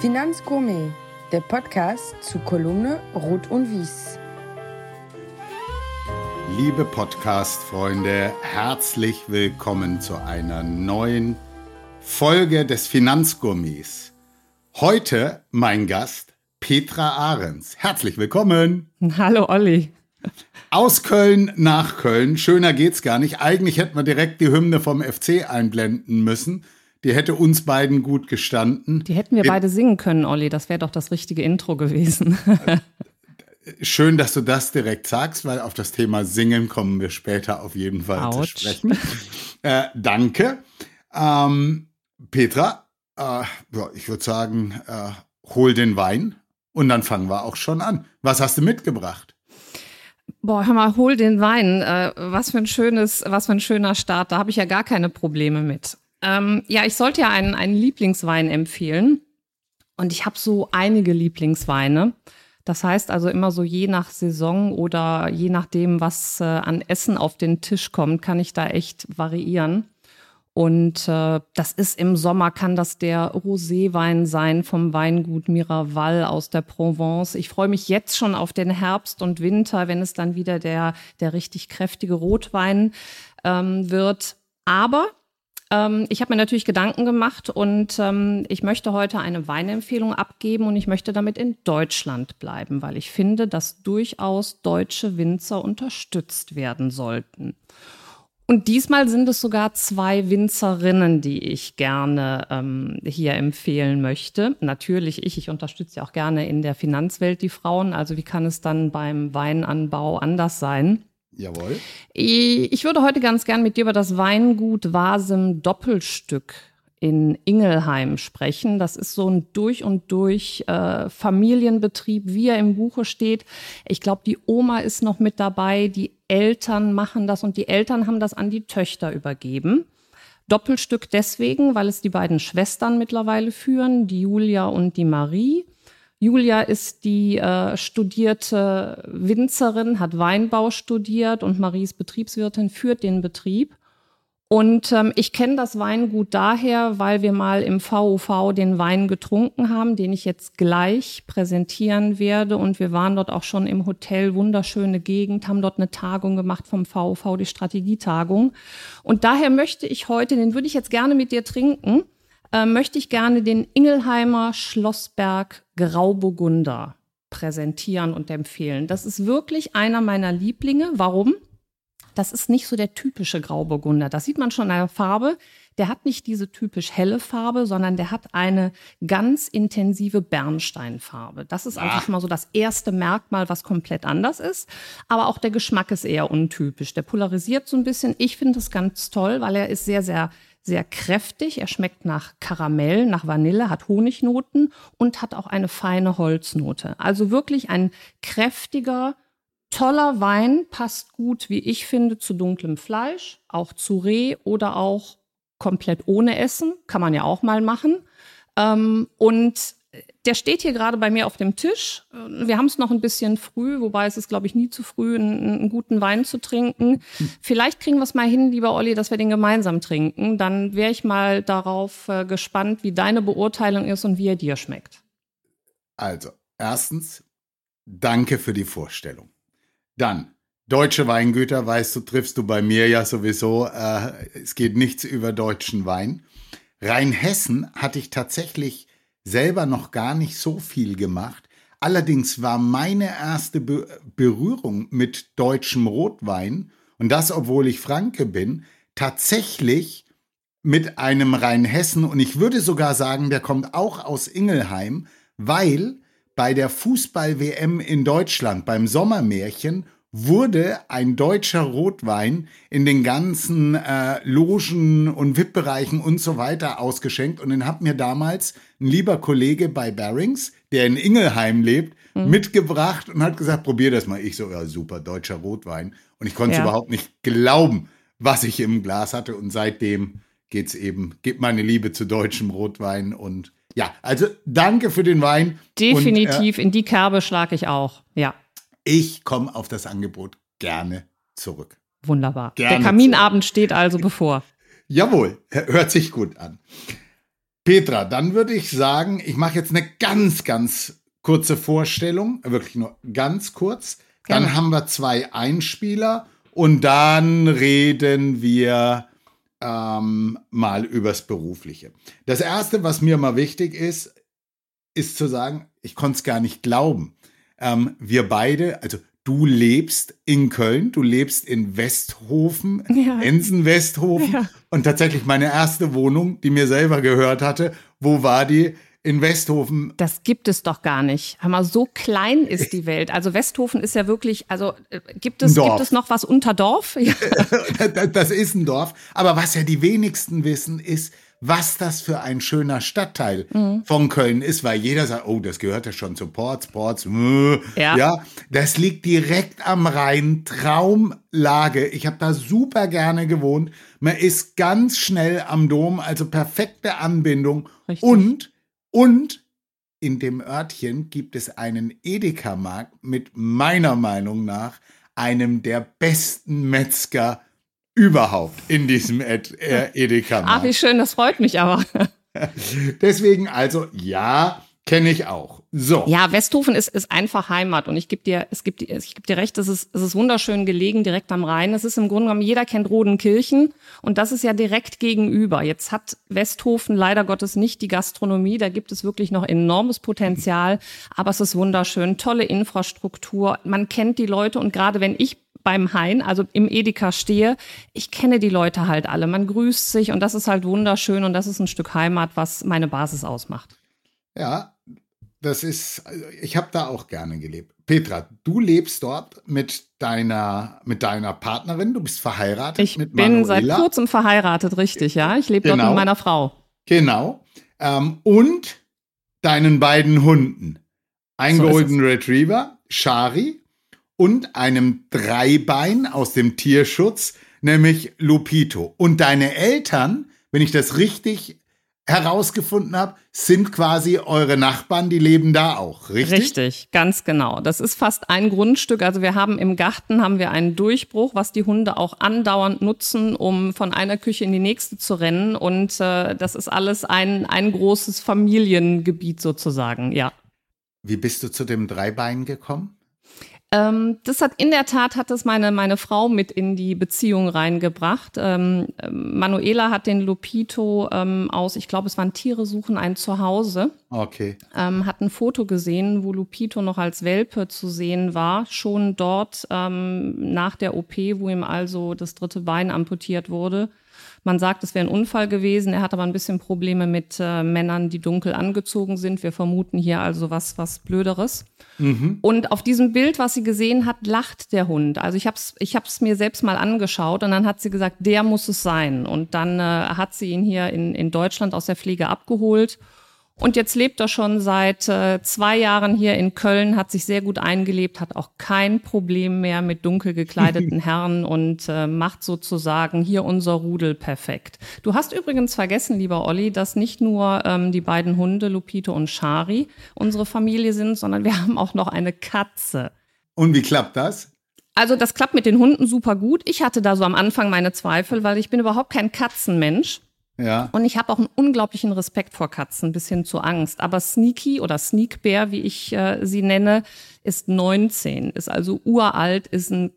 Finanzgourmet, der Podcast zu Kolumne Rot und Wies. Liebe Podcast-Freunde, herzlich willkommen zu einer neuen Folge des Finanzgourmets. Heute mein Gast Petra Ahrens. Herzlich willkommen. Hallo Olli. Aus Köln nach Köln. Schöner geht's gar nicht. Eigentlich hätten wir direkt die Hymne vom FC einblenden müssen. Die hätte uns beiden gut gestanden. Die hätten wir beide singen können, Olli. Das wäre doch das richtige Intro gewesen. Schön, dass du das direkt sagst, weil auf das Thema Singen kommen wir später auf jeden Fall Ouch. zu sprechen. Äh, danke. Ähm, Petra, äh, ja, ich würde sagen, äh, hol den Wein und dann fangen wir auch schon an. Was hast du mitgebracht? Boah, hör mal, hol den Wein. Äh, was für ein schönes, was für ein schöner Start. Da habe ich ja gar keine Probleme mit. Ähm, ja, ich sollte ja einen, einen Lieblingswein empfehlen. Und ich habe so einige Lieblingsweine. Das heißt also immer so je nach Saison oder je nachdem, was äh, an Essen auf den Tisch kommt, kann ich da echt variieren. Und äh, das ist im Sommer, kann das der Roséwein sein vom Weingut Miraval aus der Provence. Ich freue mich jetzt schon auf den Herbst und Winter, wenn es dann wieder der, der richtig kräftige Rotwein ähm, wird. Aber ähm, ich habe mir natürlich Gedanken gemacht und ähm, ich möchte heute eine Weinempfehlung abgeben und ich möchte damit in Deutschland bleiben, weil ich finde, dass durchaus deutsche Winzer unterstützt werden sollten. Und diesmal sind es sogar zwei Winzerinnen, die ich gerne ähm, hier empfehlen möchte. Natürlich ich, ich unterstütze ja auch gerne in der Finanzwelt die Frauen. Also wie kann es dann beim Weinanbau anders sein? Jawohl. Ich würde heute ganz gern mit dir über das Weingut Wasem Doppelstück in Ingelheim sprechen. Das ist so ein durch und durch äh, Familienbetrieb, wie er im Buche steht. Ich glaube, die Oma ist noch mit dabei, die Eltern machen das und die Eltern haben das an die Töchter übergeben. Doppelstück deswegen, weil es die beiden Schwestern mittlerweile führen, die Julia und die Marie. Julia ist die äh, studierte Winzerin, hat Weinbau studiert und Maries Betriebswirtin führt den Betrieb. Und ähm, ich kenne das Weingut daher, weil wir mal im VUV den Wein getrunken haben, den ich jetzt gleich präsentieren werde. Und wir waren dort auch schon im Hotel, wunderschöne Gegend, haben dort eine Tagung gemacht vom VUV, die Strategietagung. Und daher möchte ich heute, den würde ich jetzt gerne mit dir trinken, äh, möchte ich gerne den Ingelheimer Schlossberg Grauburgunder präsentieren und empfehlen. Das ist wirklich einer meiner Lieblinge. Warum? Das ist nicht so der typische Grauburgunder. Das sieht man schon an der Farbe. Der hat nicht diese typisch helle Farbe, sondern der hat eine ganz intensive Bernsteinfarbe. Das ist also schon mal so das erste Merkmal, was komplett anders ist. Aber auch der Geschmack ist eher untypisch. Der polarisiert so ein bisschen. Ich finde es ganz toll, weil er ist sehr, sehr sehr kräftig. Er schmeckt nach Karamell, nach Vanille, hat Honignoten und hat auch eine feine Holznote. Also wirklich ein kräftiger, toller Wein, passt gut, wie ich finde, zu dunklem Fleisch, auch zu Reh oder auch komplett ohne Essen. Kann man ja auch mal machen. Ähm, und der steht hier gerade bei mir auf dem Tisch. Wir haben es noch ein bisschen früh, wobei es ist, glaube ich, nie zu früh, einen, einen guten Wein zu trinken. Vielleicht kriegen wir es mal hin, lieber Olli, dass wir den gemeinsam trinken. Dann wäre ich mal darauf äh, gespannt, wie deine Beurteilung ist und wie er dir schmeckt. Also, erstens, danke für die Vorstellung. Dann, deutsche Weingüter, weißt du, triffst du bei mir ja sowieso. Äh, es geht nichts über deutschen Wein. Rheinhessen hatte ich tatsächlich selber noch gar nicht so viel gemacht. Allerdings war meine erste Be Berührung mit deutschem Rotwein, und das obwohl ich Franke bin, tatsächlich mit einem Rheinhessen. Und ich würde sogar sagen, der kommt auch aus Ingelheim, weil bei der Fußball-WM in Deutschland beim Sommermärchen wurde ein deutscher Rotwein in den ganzen äh, Logen und VIP-Bereichen und so weiter ausgeschenkt. Und den hat mir damals ein lieber Kollege bei Barings, der in Ingelheim lebt, mhm. mitgebracht und hat gesagt, probier das mal. Ich so, ja, super, deutscher Rotwein. Und ich konnte ja. überhaupt nicht glauben, was ich im Glas hatte. Und seitdem geht's eben, geht meine Liebe zu deutschem Rotwein und ja, also danke für den Wein. Definitiv, und, äh, in die Kerbe schlage ich auch, ja. Ich komme auf das Angebot gerne zurück. Wunderbar. Gerne Der Kaminabend zurück. steht also bevor. Jawohl, hört sich gut an. Petra, dann würde ich sagen, ich mache jetzt eine ganz, ganz kurze Vorstellung, wirklich nur ganz kurz. Dann haben wir zwei Einspieler und dann reden wir ähm, mal übers Berufliche. Das Erste, was mir mal wichtig ist, ist zu sagen, ich konnte es gar nicht glauben. Ähm, wir beide, also du lebst in Köln, du lebst in Westhofen, Ja. Ensen-Westhofen. Ja. Und tatsächlich meine erste Wohnung, die mir selber gehört hatte, wo war die? In Westhofen. Das gibt es doch gar nicht. Mal, so klein ist die Welt. Also Westhofen ist ja wirklich, also äh, gibt es, gibt es noch was unter Dorf? Ja. Das ist ein Dorf. Aber was ja die wenigsten wissen, ist, was das für ein schöner Stadtteil Mhm. von Köln ist, weil jeder sagt, oh, das gehört ja schon zu Ports, Ports, äh, Ja. ja, das liegt direkt am Rhein, Traumlage. Ich habe da super gerne gewohnt. Man ist ganz schnell am Dom, also perfekte Anbindung. Richtig. Und, und in dem Örtchen gibt es einen Edeka-Markt mit meiner Meinung nach einem der besten Metzger überhaupt in diesem Ed äh, Ach, wie schön, das freut mich aber. Deswegen also, ja, kenne ich auch. So. Ja, Westhofen ist, ist einfach Heimat und ich gebe dir, es gibt, ich geb dir recht, es ist, es ist wunderschön gelegen, direkt am Rhein. Es ist im Grunde genommen, jeder kennt Rodenkirchen und das ist ja direkt gegenüber. Jetzt hat Westhofen leider Gottes nicht die Gastronomie, da gibt es wirklich noch enormes Potenzial, aber es ist wunderschön, tolle Infrastruktur, man kennt die Leute und gerade wenn ich beim Hain, also im Edeka stehe, ich kenne die Leute halt alle, man grüßt sich und das ist halt wunderschön und das ist ein Stück Heimat, was meine Basis ausmacht. Ja, das ist, also ich habe da auch gerne gelebt. Petra, du lebst dort mit deiner, mit deiner Partnerin, du bist verheiratet Ich mit bin Manuela. seit kurzem verheiratet, richtig, ja. Ich lebe dort Genau. mit meiner Frau. Genau. Ähm, und deinen beiden Hunden. Ein So Golden Retriever, Shari, und einem Dreibein aus dem Tierschutz, nämlich Lupito. Und deine Eltern, wenn ich das richtig herausgefunden habe, sind quasi eure Nachbarn, die leben da auch, richtig? Richtig, ganz genau. Das ist fast ein Grundstück. Also wir haben im Garten haben wir einen Durchbruch, was die Hunde auch andauernd nutzen, um von einer Küche in die nächste zu rennen. Und äh, das ist alles ein, ein großes Familiengebiet sozusagen, ja. Wie bist du zu dem Dreibein gekommen? Ähm, das hat in der Tat hat das meine meine Frau mit in die Beziehung reingebracht. Ähm, Manuela hat den Lupito ähm, aus, ich glaube, es waren Tiere suchen ein Zuhause. Okay. ähm, hat ein Foto gesehen, wo Lupito noch als Welpe zu sehen war, schon dort ähm, nach der OP, wo ihm also das dritte Bein amputiert wurde. Man sagt, es wäre ein Unfall gewesen. Er hat aber ein bisschen Probleme mit äh, Männern, die dunkel angezogen sind. Wir vermuten hier also was, was Blöderes. Und auf diesem Bild, was sie gesehen hat, lacht der Hund. Also ich habe es ich hab's mir selbst mal angeschaut und dann hat sie gesagt, der muss es sein. Und dann äh, hat sie ihn hier in, in Deutschland aus der Pflege abgeholt. Und jetzt lebt er schon seit äh, zwei Jahren hier in Köln, hat sich sehr gut eingelebt, hat auch kein Problem mehr mit dunkel gekleideten Herren und äh, macht sozusagen hier unser Rudel perfekt. Du hast übrigens vergessen, lieber Olli, dass nicht nur ähm, die beiden Hunde, Lupito und Shari, unsere Familie sind, sondern wir haben auch noch eine Katze. Und wie klappt das? Also das klappt mit den Hunden super gut. Ich hatte da so am Anfang meine Zweifel, weil ich bin überhaupt kein Katzenmensch. Ja. Und ich habe auch einen unglaublichen Respekt vor Katzen, bis hin zu Angst. Aber Sneaky oder Sneak Bear, wie ich äh, sie nenne, ist 19, ist also uralt, ist ein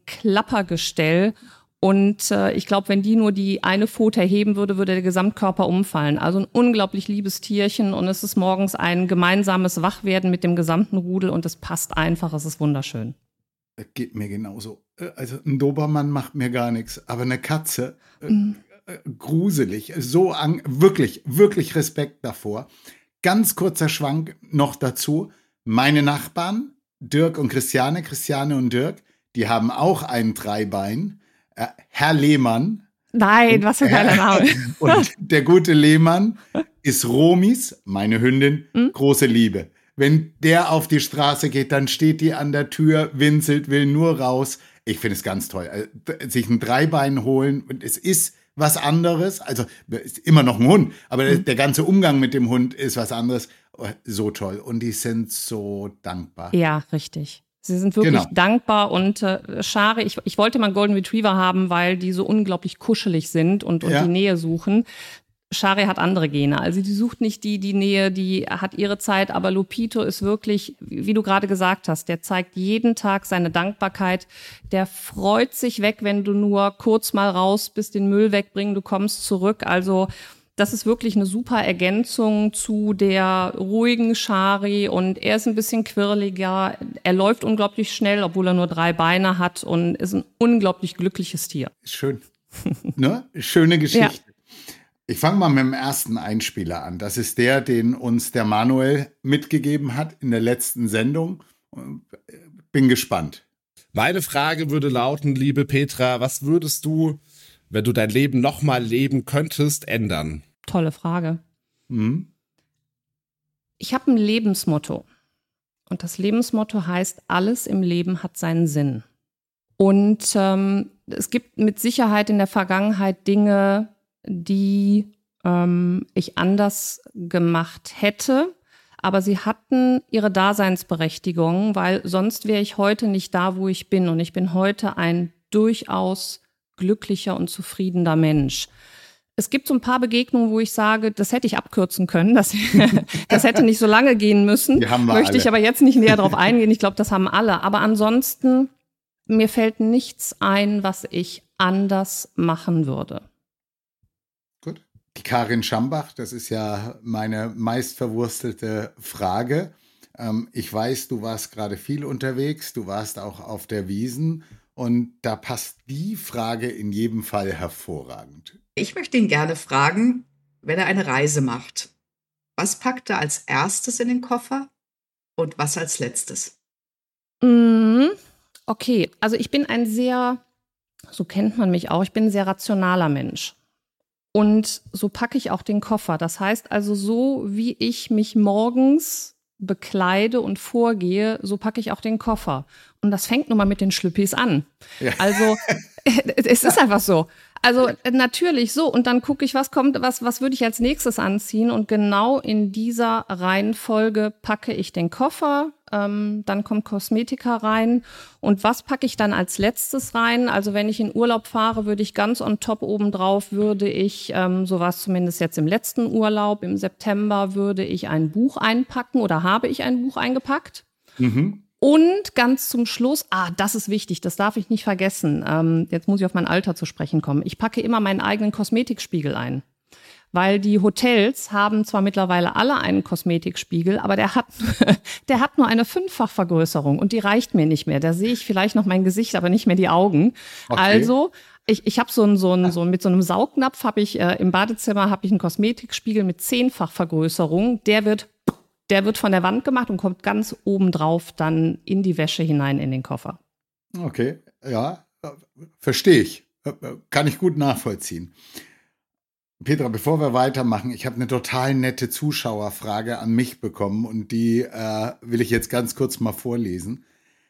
Klappergestell. Und äh, ich glaube, wenn die nur die eine Pfote erheben würde, würde der Gesamtkörper umfallen. Also ein unglaublich liebes Tierchen und es ist morgens ein gemeinsames Wachwerden mit dem gesamten Rudel und es passt einfach, es ist wunderschön. Das geht mir genauso. Äh, Also ein Dobermann macht mir gar nichts, aber eine Katze, Mhm. äh, gruselig, so an, wirklich, wirklich Respekt davor. Ganz kurzer Schwank noch dazu. Meine Nachbarn, Dirk und Christiane, Christiane und Dirk, die haben auch ein Dreibein. Äh, Herr Lehmann, Nein, was für ein geiler Name. Und der gute Lehmann ist Romis, meine Hündin, Hm? große Liebe. Wenn der auf die Straße geht, dann steht die an der Tür, winselt, will nur raus. Ich finde es ganz toll. Also, d- Sich ein Dreibein holen und es ist was anderes. Also ist immer noch ein Hund, aber der, der ganze Umgang mit dem Hund ist was anderes. Oh, So toll. Und die sind so dankbar. Ja, richtig. Sie sind wirklich Genau. dankbar und äh, Schare, ich, ich wollte mal einen Golden Retriever haben, weil die so unglaublich kuschelig sind und, und Ja. die Nähe suchen. Shari hat andere Gene. Also die sucht nicht die, die Nähe, die hat ihre Zeit, aber Lupito ist wirklich, wie du gerade gesagt hast, der zeigt jeden Tag seine Dankbarkeit. Der freut sich weg, wenn du nur kurz mal raus bist, den Müll wegbringen, du kommst zurück. Also das ist wirklich eine super Ergänzung zu der ruhigen Shari und er ist ein bisschen quirliger. Er läuft unglaublich schnell, obwohl er nur drei Beine hat und ist ein unglaublich glückliches Tier. Schön. ne? Schöne Geschichte. Ja. Ich fange mal mit dem ersten Einspieler an. Das ist der, den uns der Manuel mitgegeben hat in der letzten Sendung. Bin gespannt. Meine Frage würde lauten, liebe Petra, was würdest du, wenn du dein Leben nochmal leben könntest, ändern? Tolle Frage. Mhm. Ich habe ein Lebensmotto. Und das Lebensmotto heißt, alles im Leben hat seinen Sinn. Und ähm, es gibt mit Sicherheit in der Vergangenheit Dinge, die ähm, ich anders gemacht hätte. Aber sie hatten ihre Daseinsberechtigung, weil sonst wäre ich heute nicht da, wo ich bin. Und ich bin heute ein durchaus glücklicher und zufriedener Mensch. Es gibt so ein paar Begegnungen, wo ich sage, das hätte ich abkürzen können, das, das hätte nicht so lange gehen müssen. Die haben wir Möchte alle. ich aber jetzt nicht näher drauf eingehen. Ich glaube, das haben alle. Aber ansonsten, mir fällt nichts ein, was ich anders machen würde. Die Karin Schambach, das ist ja meine meistverwurstelte Frage. Ähm, ich weiß, du warst gerade viel unterwegs, du warst auch auf der Wiesen und da passt die Frage in jedem Fall hervorragend. Ich möchte ihn gerne fragen, wenn er eine Reise macht. Was packt er als erstes in den Koffer und was als letztes? Mhm. Okay, also ich bin ein sehr, so kennt man mich auch, ich bin ein sehr rationaler Mensch. Und so packe ich auch den Koffer. Das heißt also, so wie ich mich morgens bekleide und vorgehe, so packe ich auch den Koffer. Und das fängt nun mal mit den Schlüppis an. Ja. Also es ist einfach so. Also natürlich so. Und dann gucke ich, was kommt, was, was würde ich als nächstes anziehen? Und genau in dieser Reihenfolge packe ich den Koffer, ähm, dann kommt Kosmetika rein. Und was packe ich dann als letztes rein? Also wenn ich in Urlaub fahre, würde ich ganz on top obendrauf, würde ich, ähm, so war es zumindest jetzt im letzten Urlaub, im September, würde ich ein Buch einpacken oder habe ich ein Buch eingepackt. Mhm. Und ganz zum Schluss, ah, das ist wichtig, das darf ich nicht vergessen. Ähm, jetzt muss ich auf mein Alter zu sprechen kommen. Ich packe immer meinen eigenen Kosmetikspiegel ein. Weil die Hotels haben zwar mittlerweile alle einen Kosmetikspiegel, aber der hat, der hat nur eine Fünffachvergrößerung und die reicht mir nicht mehr. Da sehe ich vielleicht noch mein Gesicht, aber nicht mehr die Augen. Okay. Also ich, ich habe so ein, so ein, so mit so einem Saugnapf habe ich äh, im Badezimmer habe ich einen Kosmetikspiegel mit zehnfach Vergrößerung. Der wird der wird von der Wand gemacht und kommt ganz oben drauf dann in die Wäsche hinein in den Koffer. Okay, ja, verstehe ich. Kann ich gut nachvollziehen. Petra, bevor wir weitermachen, ich habe eine total nette Zuschauerfrage an mich bekommen und die äh, will ich jetzt ganz kurz mal vorlesen.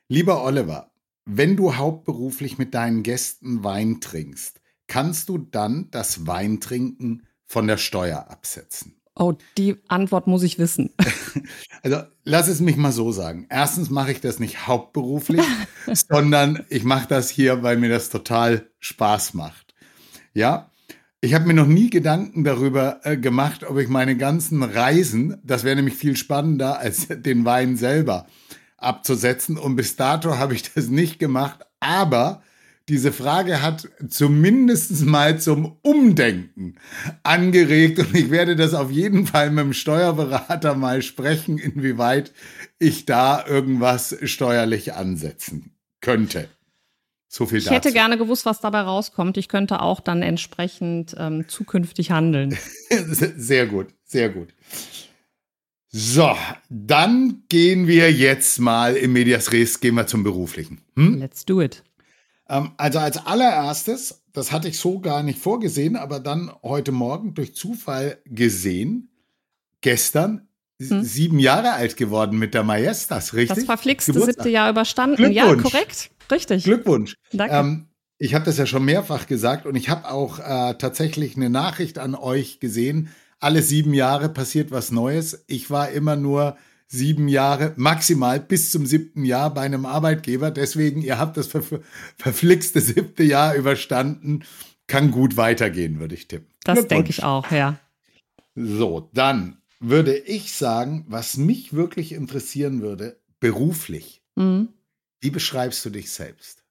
Lieber Oliver, wenn du hauptberuflich mit deinen Gästen Wein trinkst, kannst du dann das Weintrinken von der Steuer absetzen? Oh, die Antwort muss ich wissen. Also lass es mich mal so sagen. Erstens mache ich das nicht hauptberuflich, sondern ich mache das hier, weil mir das total Spaß macht. Ja, ich habe mir noch nie Gedanken darüber äh, gemacht, ob ich meine ganzen Reisen, das wäre nämlich viel spannender, als den Wein selber abzusetzen. Und bis dato habe ich das nicht gemacht. Aber diese Frage hat zumindest mal zum Umdenken angeregt und ich werde das auf jeden Fall mit dem Steuerberater mal sprechen, inwieweit ich da irgendwas steuerlich ansetzen könnte. So viel dazu. Ich hätte gerne gewusst, was dabei rauskommt. Ich könnte auch dann entsprechend ähm, zukünftig handeln. sehr gut, sehr gut. So, dann gehen wir jetzt mal im Medias Res, gehen wir zum Beruflichen. Hm? Let's do it. Ähm, also als allererstes, das hatte ich so gar nicht vorgesehen, aber dann heute Morgen durch Zufall gesehen, gestern hm. sieben Jahre alt geworden mit der Majestas, richtig? Das verflixte siebte Jahr überstanden. Ja, korrekt. Richtig. Glückwunsch. Danke. Ähm, ich habe das ja schon mehrfach gesagt und ich habe auch äh, tatsächlich eine Nachricht an euch gesehen. Alle sieben Jahre passiert was Neues. Ich war immer nur sieben Jahre, maximal bis zum siebten Jahr bei einem Arbeitgeber. Deswegen, ihr habt das ver verflixte siebte Jahr überstanden. Kann gut weitergehen, würde ich tippen. Das denke ich auch, ja. So, dann würde ich sagen, was mich wirklich interessieren würde, beruflich. Mhm. Wie beschreibst du dich selbst?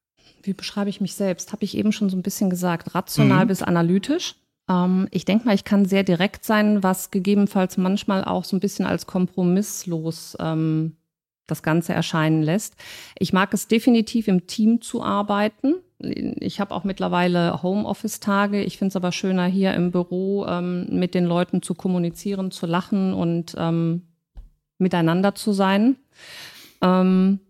Wie beschreibe ich mich selbst? Habe ich eben schon so ein bisschen gesagt, rational Mhm. bis analytisch. Ähm, ich denke mal, ich kann sehr direkt sein, was gegebenenfalls manchmal auch so ein bisschen als kompromisslos ähm, das Ganze erscheinen lässt. Ich mag es definitiv im Team zu arbeiten. Ich habe auch mittlerweile Homeoffice-Tage. Ich finde es aber schöner, hier im Büro ähm, mit den Leuten zu kommunizieren, zu lachen und ähm, miteinander zu sein. Ähm,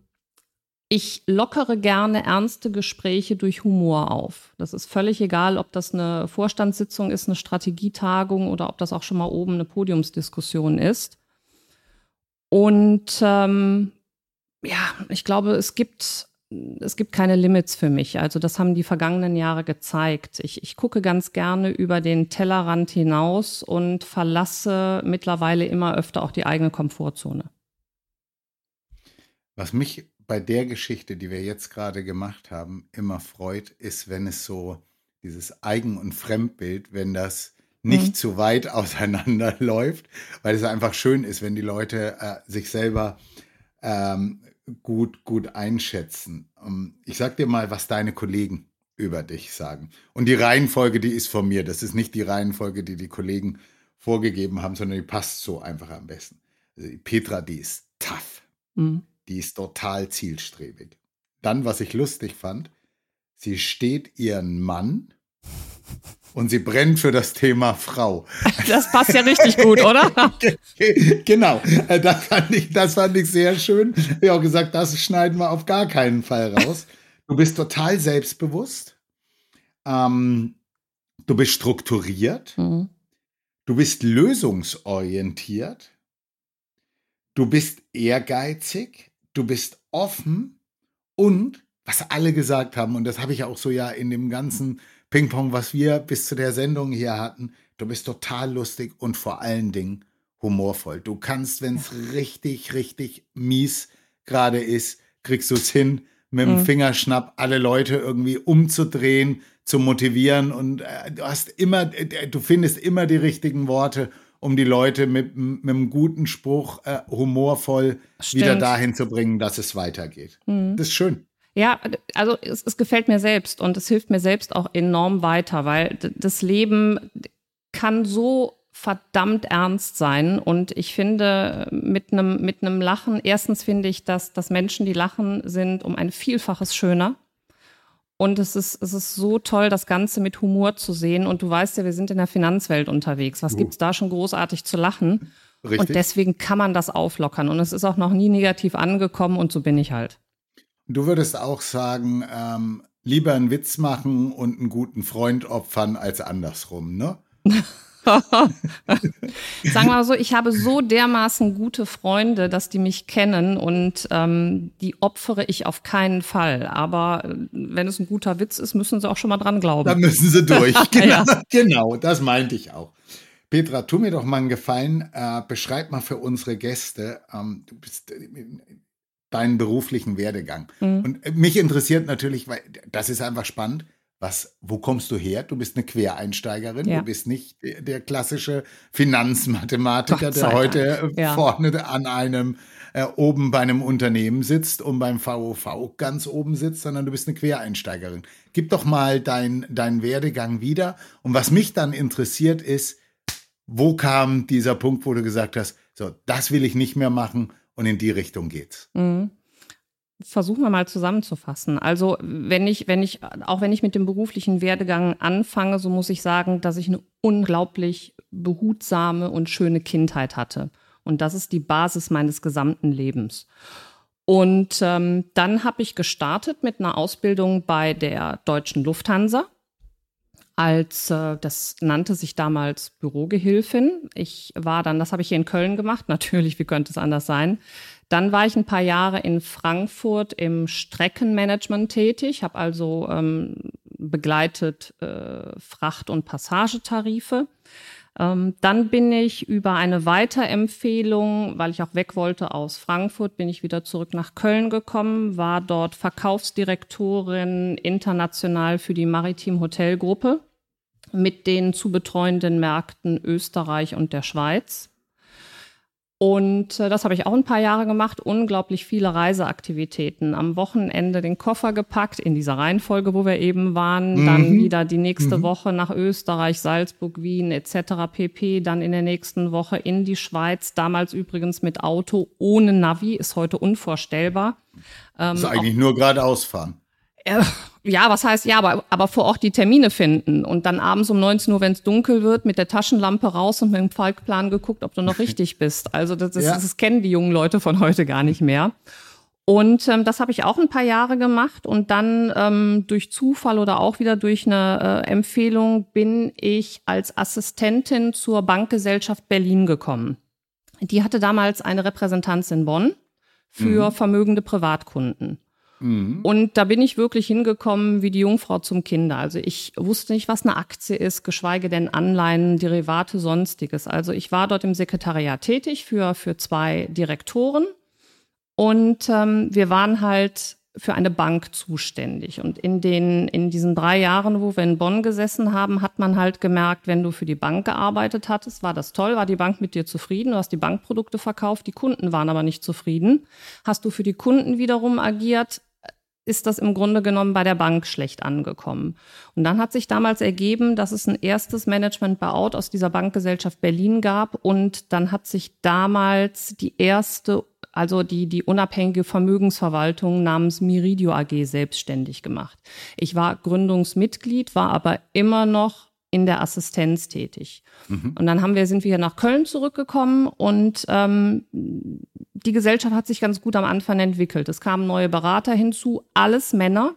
ich lockere gerne ernste Gespräche durch Humor auf. Das ist völlig egal, ob das eine Vorstandssitzung ist, eine Strategietagung oder ob das auch schon mal oben eine Podiumsdiskussion ist. Und ähm, ja, ich glaube, es gibt, es gibt keine Limits für mich. Also das haben die vergangenen Jahre gezeigt. Ich, ich gucke ganz gerne über den Tellerrand hinaus und verlasse mittlerweile immer öfter auch die eigene Komfortzone. Was mich bei der Geschichte, die wir jetzt gerade gemacht haben, immer freut, ist, wenn es so dieses Eigen- und Fremdbild, wenn das nicht Mhm. zu weit auseinanderläuft, weil es einfach schön ist, wenn die Leute äh, sich selber ähm, gut, gut einschätzen. Um, ich sag dir mal, was deine Kollegen über dich sagen. Und die Reihenfolge, die ist von mir. Das ist nicht die Reihenfolge, die die Kollegen vorgegeben haben, sondern die passt so einfach am besten. Also die Petra, die ist tough. Mhm. Die ist total zielstrebig. Dann, was ich lustig fand, sie steht ihren Mann und sie brennt für das Thema Frau. Das passt ja richtig gut, oder? genau, äh, das fand, ich, das fand ich sehr schön. Ich habe auch gesagt, das schneiden wir auf gar keinen Fall raus. Du bist total selbstbewusst. Ähm, du bist strukturiert. Mhm. Du bist lösungsorientiert. Du bist ehrgeizig. Du bist offen. Und was alle gesagt haben, und das habe ich auch so ja in dem ganzen Ping-Pong, was wir bis zu der Sendung hier hatten, du bist total lustig und vor allen Dingen humorvoll. Du kannst, wenn es richtig, richtig mies gerade ist, kriegst du es hin, mit dem Mhm. Fingerschnapp alle Leute irgendwie umzudrehen, zu motivieren und äh, du hast immer, äh, du findest immer die richtigen Worte, um die Leute mit, mit einem guten Spruch äh, humorvoll wieder Stimmt. dahin zu bringen, dass es weitergeht. Mhm. Das ist schön. Ja, also es, es gefällt mir selbst und es hilft mir selbst auch enorm weiter, weil das Leben kann so verdammt ernst sein und ich finde mit einem mit einem Lachen erstens finde ich, dass dass Menschen, die lachen, sind um ein Vielfaches schöner und es ist es ist so toll, das Ganze mit Humor zu sehen und du weißt ja, wir sind in der Finanzwelt unterwegs. Was Jo. gibt's da schon großartig zu lachen? Richtig. Und deswegen kann man das auflockern und es ist auch noch nie negativ angekommen und so bin ich halt. Du würdest auch sagen, ähm, lieber einen Witz machen und einen guten Freund opfern als andersrum, ne? Sagen wir mal so, ich habe so dermaßen gute Freunde, dass die mich kennen und ähm, die opfere ich auf keinen Fall. Aber äh, wenn es ein guter Witz ist, müssen sie auch schon mal dran Da glauben. müssen sie durch. Genau, Ja. genau das meinte ich auch. Petra, tu mir doch mal einen Gefallen. Äh, beschreib mal für unsere Gäste ähm, du bist, äh, deinen beruflichen Werdegang. Mhm. Und äh, mich interessiert natürlich, weil das ist einfach spannend. Was, wo kommst du her? Du bist eine Quereinsteigerin. Ja. Du bist nicht der, klassische Finanzmathematiker, der heute Ja. vorne an einem äh, oben bei einem Unternehmen sitzt und beim VOV ganz oben sitzt, sondern du bist eine Quereinsteigerin. Gib doch mal dein, deinen Werdegang wieder. Und was mich dann interessiert ist, wo kam dieser Punkt, wo du gesagt hast, so, das will ich nicht mehr machen und in die Richtung geht's. Mhm. Versuchen wir mal zusammenzufassen. Also, wenn ich, wenn ich, auch wenn ich mit dem beruflichen Werdegang anfange, so muss ich sagen, dass ich eine unglaublich behutsame und schöne Kindheit hatte. Und das ist die Basis meines gesamten Lebens. Und ähm, dann habe ich gestartet mit einer Ausbildung bei der Deutschen Lufthansa als, äh, das nannte sich damals Bürogehilfin. Ich war dann, das habe ich hier in Köln gemacht, natürlich, wie könnte es anders sein. Dann war ich ein paar Jahre in Frankfurt im Streckenmanagement tätig, habe also ähm, begleitet äh, Fracht- und Passagetarife. Ähm, dann bin ich über eine Weiterempfehlung, weil ich auch weg wollte aus Frankfurt, bin ich wieder zurück nach Köln gekommen, war dort Verkaufsdirektorin international für die Maritim Hotelgruppe. mit den zu betreuenden Märkten Österreich und der Schweiz. Und äh, das habe ich auch ein paar Jahre gemacht. Unglaublich viele Reiseaktivitäten. Am Wochenende den Koffer gepackt, in dieser Reihenfolge, wo wir eben waren. Mhm. Dann wieder die nächste mhm. Woche nach Österreich, Salzburg, Wien etc. pp. Dann in der nächsten Woche in die Schweiz. Damals übrigens mit Auto ohne Navi. Ist heute unvorstellbar. Ähm, ist eigentlich nur geradeaus fahren. Äh, ja, was heißt ja, aber, aber vor Ort die Termine finden und dann abends um 19 Uhr, wenn es dunkel wird, mit der Taschenlampe raus und mit dem Falkplan geguckt, ob du noch richtig bist. Also das, das, ja. das kennen die jungen Leute von heute gar nicht mehr. Und ähm, das habe ich auch ein paar Jahre gemacht und dann ähm, durch Zufall oder auch wieder durch eine äh, Empfehlung bin ich als Assistentin zur Bankgesellschaft Berlin gekommen. Die hatte damals eine Repräsentanz in Bonn für mhm. vermögende Privatkunden. Mhm. Und da bin ich wirklich hingekommen wie die Jungfrau zum Kinder. Also ich wusste nicht, was eine Aktie ist, geschweige denn Anleihen, Derivate, sonstiges. Also ich war dort im Sekretariat tätig für, für zwei Direktoren und ähm, wir waren halt für eine Bank zuständig. Und in den, in diesen drei Jahren, wo wir in Bonn gesessen haben, hat man halt gemerkt, wenn du für die Bank gearbeitet hattest, war das toll, war die Bank mit dir zufrieden, du hast die Bankprodukte verkauft, die Kunden waren aber nicht zufrieden. Hast du für die Kunden wiederum agiert, ist das im Grunde genommen bei der Bank schlecht angekommen. Und dann hat sich damals ergeben, dass es ein erstes Management Buyout aus dieser Bankgesellschaft Berlin gab und dann hat sich damals die erste, also die, die unabhängige Vermögensverwaltung namens Miridio AG selbstständig gemacht. Ich war Gründungsmitglied, war aber immer noch in der Assistenz tätig. Mhm. Und dann haben wir, sind wir hier nach Köln zurückgekommen und ähm, die Gesellschaft hat sich ganz gut am Anfang entwickelt. Es kamen neue Berater hinzu, alles Männer.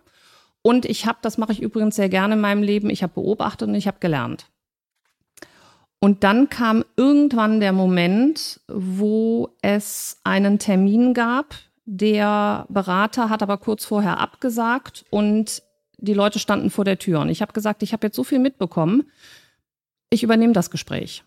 Und ich habe, das mache ich übrigens sehr gerne in meinem Leben, ich habe beobachtet und ich habe gelernt. Und dann kam irgendwann der Moment, wo es einen Termin gab. Der Berater hat aber kurz vorher abgesagt und die Leute standen vor der Tür und ich habe gesagt, ich habe jetzt so viel mitbekommen, ich übernehme das Gespräch.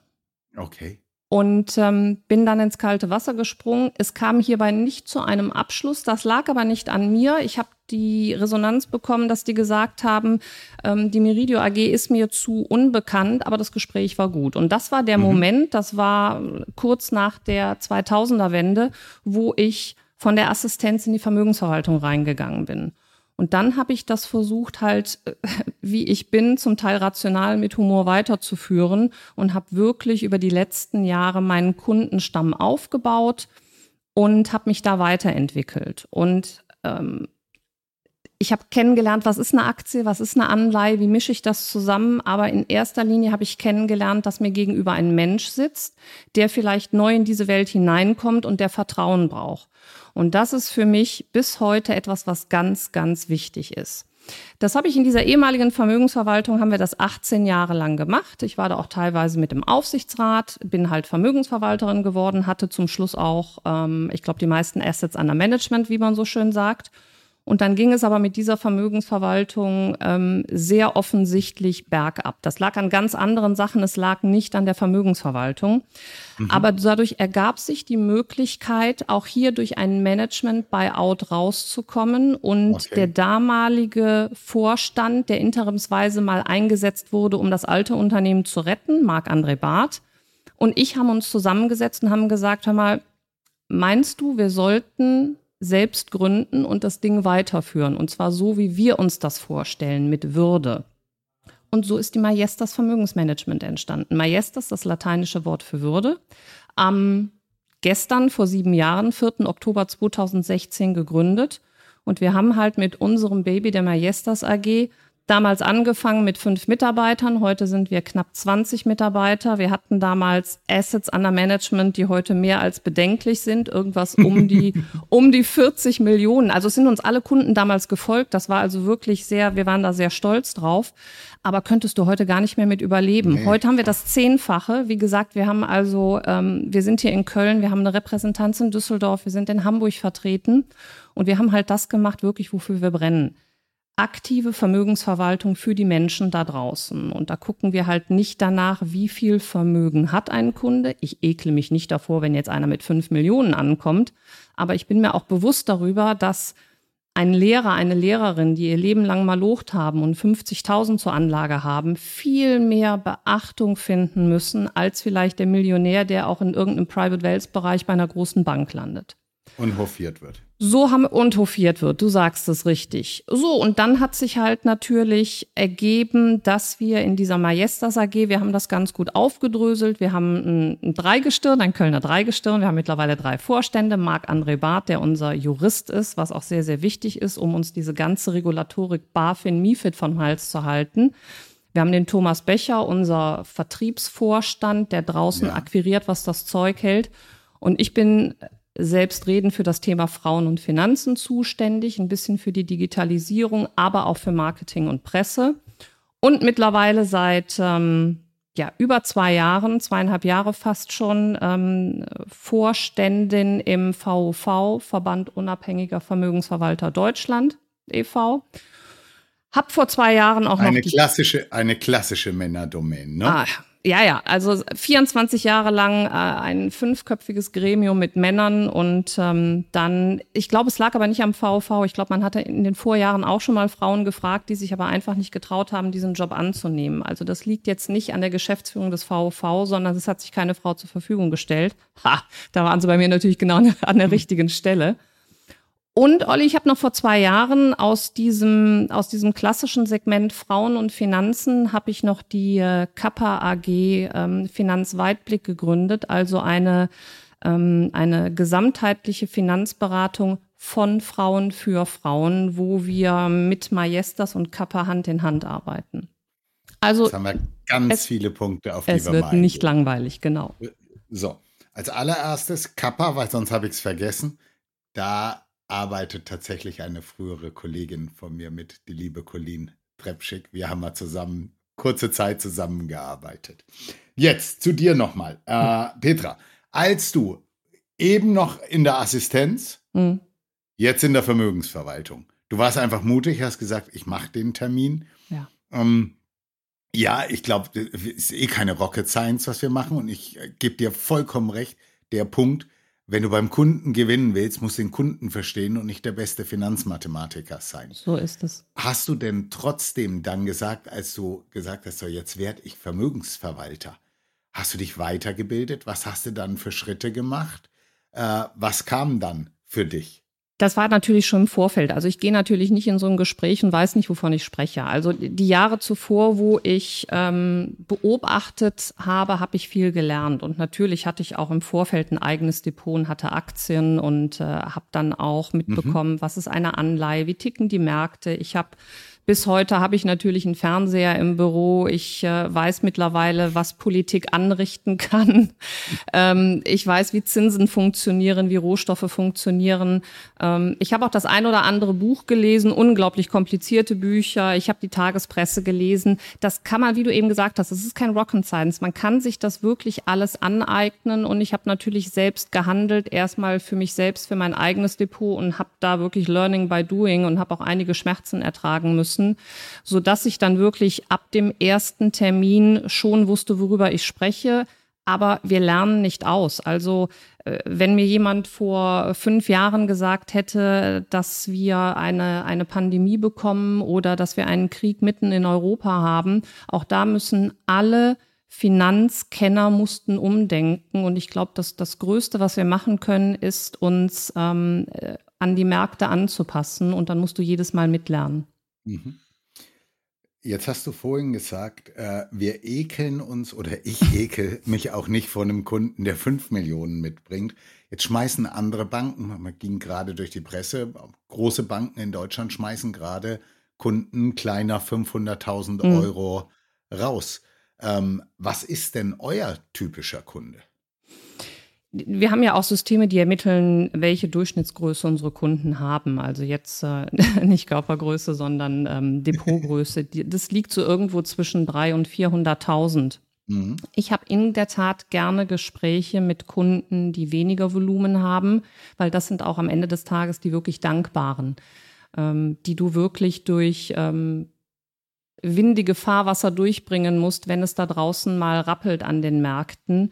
Okay. Und ähm, bin dann ins kalte Wasser gesprungen. Es kam hierbei nicht zu einem Abschluss. Das lag aber nicht an mir. Ich habe die Resonanz bekommen, dass die gesagt haben, ähm, die Meridio AG ist mir zu unbekannt, aber das Gespräch war gut. Und das war der mhm. Moment, das war kurz nach der 2000er Wende, wo ich von der Assistenz in die Vermögensverwaltung reingegangen bin. Und dann habe ich das versucht, halt, äh, wie ich bin, zum Teil rational mit Humor weiterzuführen und habe wirklich über die letzten Jahre meinen Kundenstamm aufgebaut und habe mich da weiterentwickelt. Und ähm, ich habe kennengelernt, was ist eine Aktie, was ist eine Anleihe, wie mische ich das zusammen. Aber in erster Linie habe ich kennengelernt, dass mir gegenüber ein Mensch sitzt, der vielleicht neu in diese Welt hineinkommt und der Vertrauen braucht. Und das ist für mich bis heute etwas, was ganz, ganz wichtig ist. Das habe ich in dieser ehemaligen Vermögensverwaltung, haben wir das 18 Jahre lang gemacht. Ich war da auch teilweise mit dem Aufsichtsrat, bin halt Vermögensverwalterin geworden, hatte zum Schluss auch, ähm, ich glaube, die meisten Assets under Management, wie man so schön sagt. Und dann ging es aber mit dieser Vermögensverwaltung ähm, sehr offensichtlich bergab. Das lag an ganz anderen Sachen. Es lag nicht an der Vermögensverwaltung. Mhm. Aber dadurch ergab sich die Möglichkeit, auch hier durch ein Management-Buyout rauszukommen. Und okay. der damalige Vorstand, der interimsweise mal eingesetzt wurde, um das alte Unternehmen zu retten, Marc-André Barth, und ich haben uns zusammengesetzt und haben gesagt, hör mal, meinst du, wir sollten selbst gründen und das Ding weiterführen. Und zwar so, wie wir uns das vorstellen, mit Würde. Und so ist die Majestas Vermögensmanagement entstanden. Majestas, das lateinische Wort für Würde. Am gestern vor sieben Jahren, 4. Oktober 2016, gegründet. Und wir haben halt mit unserem Baby der Majestas AG damals angefangen mit fünf Mitarbeitern. Heute sind wir knapp 20 Mitarbeiter. Wir hatten damals Assets under Management, die heute mehr als bedenklich sind. Irgendwas um die, um die 40 Millionen. Also es sind uns alle Kunden damals gefolgt. Das war also wirklich sehr, wir waren da sehr stolz drauf. Aber könntest du heute gar nicht mehr mit überleben. Nee. Heute haben wir das Zehnfache. Wie gesagt, wir haben also, ähm, wir sind hier in Köln, wir haben eine Repräsentanz in Düsseldorf, wir sind in Hamburg vertreten. Und wir haben halt das gemacht, wirklich, wofür wir brennen aktive Vermögensverwaltung für die Menschen da draußen. Und da gucken wir halt nicht danach, wie viel Vermögen hat ein Kunde. Ich ekle mich nicht davor, wenn jetzt einer mit fünf Millionen ankommt. Aber ich bin mir auch bewusst darüber, dass ein Lehrer, eine Lehrerin, die ihr Leben lang malocht haben und 50.000 zur Anlage haben, viel mehr Beachtung finden müssen als vielleicht der Millionär, der auch in irgendeinem Private Wealth Bereich bei einer großen Bank landet. Und hofiert wird. So haben und hofiert wird, du sagst es richtig. So, und dann hat sich halt natürlich ergeben, dass wir in dieser Majestas AG, wir haben das ganz gut aufgedröselt. Wir haben ein, ein Dreigestirn, ein Kölner Dreigestirn. Wir haben mittlerweile drei Vorstände. Marc-André Barth, der unser Jurist ist, was auch sehr, sehr wichtig ist, um uns diese ganze Regulatorik BaFin, MIFID vom Hals zu halten. Wir haben den Thomas Becher, unser Vertriebsvorstand, der draußen ja. akquiriert, was das Zeug hält. Und ich bin selbstredend für das Thema Frauen und Finanzen zuständig, ein bisschen für die Digitalisierung, aber auch für Marketing und Presse. Und mittlerweile seit ähm, ja, über zwei Jahren, zweieinhalb Jahre fast schon, ähm, Vorständin im VUV, Verband Unabhängiger Vermögensverwalter Deutschland e.V. Hab vor zwei Jahren auch eine noch klassische eine klassische Männerdomain, ne? Ah, ja, ja, also 24 Jahre lang äh, ein fünfköpfiges Gremium mit Männern und ähm, dann, ich glaube, es lag aber nicht am VV. Ich glaube, man hatte in den Vorjahren auch schon mal Frauen gefragt, die sich aber einfach nicht getraut haben, diesen Job anzunehmen. Also das liegt jetzt nicht an der Geschäftsführung des VV, sondern es hat sich keine Frau zur Verfügung gestellt. Ha, da waren sie bei mir natürlich genau an der richtigen Stelle. Und Olli, ich habe noch vor zwei Jahren aus diesem, aus diesem klassischen Segment Frauen und Finanzen habe ich noch die äh, Kappa AG ähm, Finanzweitblick gegründet, also eine, ähm, eine gesamtheitliche Finanzberatung von Frauen für Frauen, wo wir mit Majestas und Kappa Hand in Hand arbeiten. Also Jetzt haben wir ganz es, viele Punkte, auf die wir Es wird nicht langweilig, genau. So, als allererstes Kappa, weil sonst habe ich es vergessen. Da arbeitet tatsächlich eine frühere Kollegin von mir mit, die liebe Colleen Trepschick. Wir haben mal zusammen, kurze Zeit zusammengearbeitet. Jetzt zu dir nochmal. Äh, Petra, als du eben noch in der Assistenz, mhm. jetzt in der Vermögensverwaltung, du warst einfach mutig, hast gesagt, ich mache den Termin. Ja. Ähm, ja, ich glaube, es ist eh keine Rocket Science, was wir machen. Und ich äh, gebe dir vollkommen recht. Der Punkt, wenn du beim Kunden gewinnen willst, musst du den Kunden verstehen und nicht der beste Finanzmathematiker sein. So ist es. Hast du denn trotzdem dann gesagt, als du gesagt hast, so jetzt werde ich Vermögensverwalter, hast du dich weitergebildet? Was hast du dann für Schritte gemacht? Äh, was kam dann für dich? Das war natürlich schon im Vorfeld. Also ich gehe natürlich nicht in so ein Gespräch und weiß nicht, wovon ich spreche. Also die Jahre zuvor, wo ich ähm, beobachtet habe, habe ich viel gelernt. Und natürlich hatte ich auch im Vorfeld ein eigenes Depot und hatte Aktien und äh, habe dann auch mitbekommen, mhm. was ist eine Anleihe, wie ticken die Märkte. Ich habe bis heute habe ich natürlich einen Fernseher im Büro. Ich äh, weiß mittlerweile, was Politik anrichten kann. ähm, ich weiß, wie Zinsen funktionieren, wie Rohstoffe funktionieren. Ähm, ich habe auch das ein oder andere Buch gelesen, unglaublich komplizierte Bücher. Ich habe die Tagespresse gelesen. Das kann man, wie du eben gesagt hast, das ist kein Rocket Science. Man kann sich das wirklich alles aneignen. Und ich habe natürlich selbst gehandelt, erstmal für mich selbst, für mein eigenes Depot und habe da wirklich Learning by Doing und habe auch einige Schmerzen ertragen müssen müssen, so dass ich dann wirklich ab dem ersten Termin schon wusste, worüber ich spreche. Aber wir lernen nicht aus. Also äh, wenn mir jemand vor fünf Jahren gesagt hätte, dass wir eine, eine Pandemie bekommen oder dass wir einen Krieg mitten in Europa haben, auch da müssen alle Finanzkenner mussten umdenken. Und ich glaube, dass das Größte, was wir machen können, ist uns ähm, äh, an die Märkte anzupassen. Und dann musst du jedes Mal mitlernen. Mhm. Jetzt hast du vorhin gesagt, äh, wir ekeln uns oder ich ekel mich auch nicht vor einem Kunden, der fünf Millionen mitbringt. Jetzt schmeißen andere Banken, man ging gerade durch die Presse, große Banken in Deutschland schmeißen gerade Kunden kleiner 500.000 mhm. Euro raus. Ähm, was ist denn euer typischer Kunde? Wir haben ja auch Systeme, die ermitteln, welche Durchschnittsgröße unsere Kunden haben. Also jetzt äh, nicht Körpergröße, sondern ähm, Depotgröße. das liegt so irgendwo zwischen 300.000 und 400.000. Mhm. Ich habe in der Tat gerne Gespräche mit Kunden, die weniger Volumen haben, weil das sind auch am Ende des Tages die wirklich Dankbaren, ähm, die du wirklich durch ähm, windige Fahrwasser durchbringen musst, wenn es da draußen mal rappelt an den Märkten.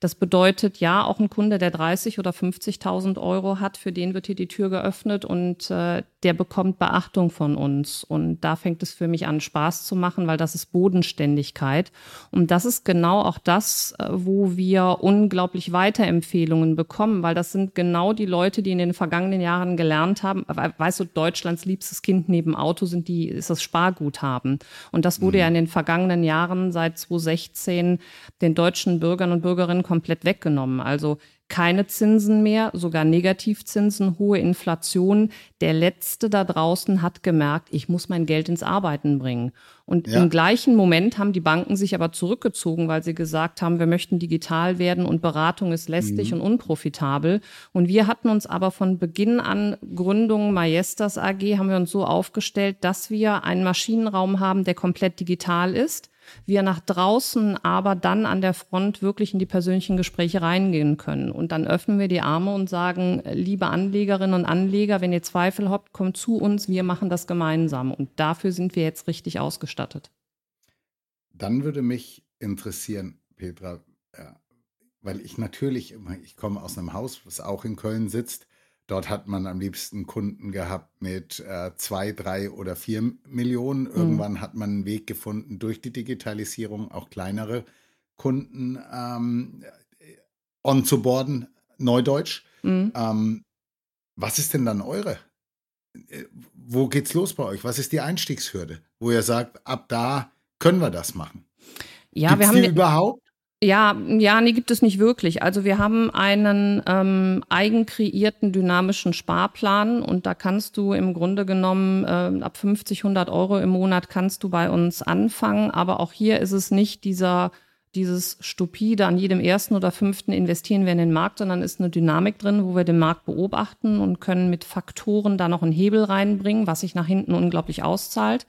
Das bedeutet, ja, auch ein Kunde, der 30 oder 50.000 Euro hat, für den wird hier die Tür geöffnet und äh, der bekommt Beachtung von uns. Und da fängt es für mich an, Spaß zu machen, weil das ist Bodenständigkeit. Und das ist genau auch das, äh, wo wir unglaublich Weiterempfehlungen bekommen, weil das sind genau die Leute, die in den vergangenen Jahren gelernt haben. Weißt du, Deutschlands liebstes Kind neben Auto sind die, ist das Sparguthaben. Und das wurde mhm. ja in den vergangenen Jahren seit 2016 den deutschen Bürgern und Bürgerinnen komplett weggenommen. Also keine Zinsen mehr, sogar Negativzinsen, hohe Inflation. Der Letzte da draußen hat gemerkt, ich muss mein Geld ins Arbeiten bringen. Und ja. im gleichen Moment haben die Banken sich aber zurückgezogen, weil sie gesagt haben, wir möchten digital werden und Beratung ist lästig mhm. und unprofitabel. Und wir hatten uns aber von Beginn an Gründung Majestas AG haben wir uns so aufgestellt, dass wir einen Maschinenraum haben, der komplett digital ist wir nach draußen aber dann an der Front wirklich in die persönlichen Gespräche reingehen können. Und dann öffnen wir die Arme und sagen, liebe Anlegerinnen und Anleger, wenn ihr Zweifel habt, kommt zu uns, wir machen das gemeinsam. Und dafür sind wir jetzt richtig ausgestattet. Dann würde mich interessieren, Petra, weil ich natürlich, ich komme aus einem Haus, was auch in Köln sitzt, Dort hat man am liebsten Kunden gehabt mit äh, zwei, drei oder vier Millionen. Mhm. Irgendwann mhm. hat man einen Weg gefunden, durch die Digitalisierung auch kleinere Kunden ähm, on zu boarden, Neudeutsch. Mhm. Ähm, was ist denn dann eure? Äh, wo geht's los bei euch? Was ist die Einstiegshürde, wo ihr sagt, ab da können wir das machen? Ja, Gibt's wir haben die überhaupt? Ja, ja, nee, gibt es nicht wirklich. Also wir haben einen ähm, eigen kreierten dynamischen Sparplan und da kannst du im Grunde genommen äh, ab 50, 100 Euro im Monat kannst du bei uns anfangen. Aber auch hier ist es nicht dieser dieses stupide an jedem ersten oder fünften investieren wir in den Markt, sondern ist eine Dynamik drin, wo wir den Markt beobachten und können mit Faktoren da noch einen Hebel reinbringen, was sich nach hinten unglaublich auszahlt.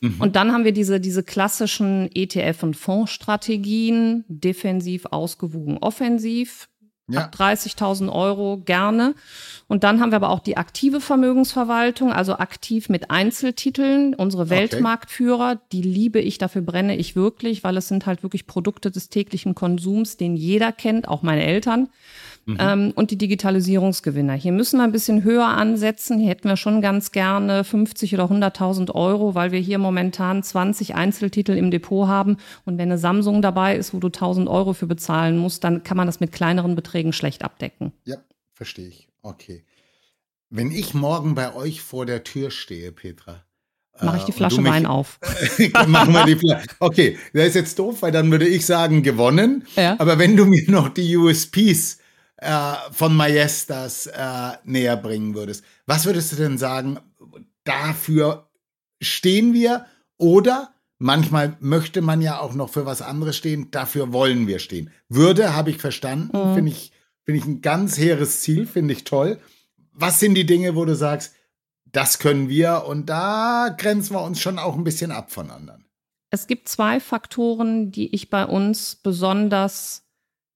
Mhm. Und dann haben wir diese, diese klassischen ETF- und Fondsstrategien, defensiv, ausgewogen, offensiv. Ja. Ab 30.000 Euro gerne. Und dann haben wir aber auch die aktive Vermögensverwaltung, also aktiv mit Einzeltiteln. Unsere Weltmarktführer, okay. die liebe ich, dafür brenne ich wirklich, weil es sind halt wirklich Produkte des täglichen Konsums, den jeder kennt, auch meine Eltern. Mhm. Ähm, und die Digitalisierungsgewinner. Hier müssen wir ein bisschen höher ansetzen. Hier hätten wir schon ganz gerne 50 oder 100.000 Euro, weil wir hier momentan 20 Einzeltitel im Depot haben. Und wenn eine Samsung dabei ist, wo du 1.000 Euro für bezahlen musst, dann kann man das mit kleineren Beträgen schlecht abdecken. Ja, verstehe ich. Okay. Wenn ich morgen bei euch vor der Tür stehe, Petra, Mache ich die äh, Flasche mich, Wein auf. machen wir die Flasche. Okay, das ist jetzt doof, weil dann würde ich sagen, gewonnen. Ja. Aber wenn du mir noch die USPs äh, von Majestas äh, näher bringen würdest. Was würdest du denn sagen, dafür stehen wir oder manchmal möchte man ja auch noch für was anderes stehen, dafür wollen wir stehen. Würde, habe ich verstanden, mhm. finde ich, find ich ein ganz hehres Ziel, finde ich toll. Was sind die Dinge, wo du sagst, das können wir und da grenzen wir uns schon auch ein bisschen ab von anderen? Es gibt zwei Faktoren, die ich bei uns besonders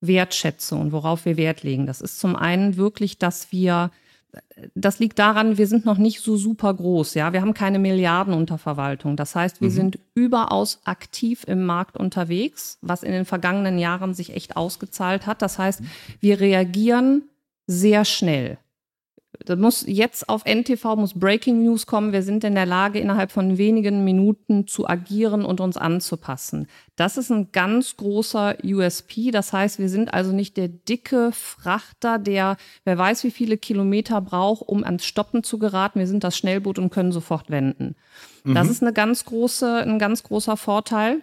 wertschätze und worauf wir Wert legen. Das ist zum einen wirklich, dass wir das liegt daran, wir sind noch nicht so super groß, ja. Wir haben keine Milliarden unter Verwaltung. Das heißt, wir mhm. sind überaus aktiv im Markt unterwegs, was in den vergangenen Jahren sich echt ausgezahlt hat. Das heißt, wir reagieren sehr schnell. Da muss jetzt auf NTV muss Breaking News kommen. Wir sind in der Lage, innerhalb von wenigen Minuten zu agieren und uns anzupassen. Das ist ein ganz großer USP. Das heißt, wir sind also nicht der dicke Frachter, der wer weiß wie viele Kilometer braucht, um ans Stoppen zu geraten. Wir sind das Schnellboot und können sofort wenden. Mhm. Das ist eine ganz große, ein ganz großer Vorteil.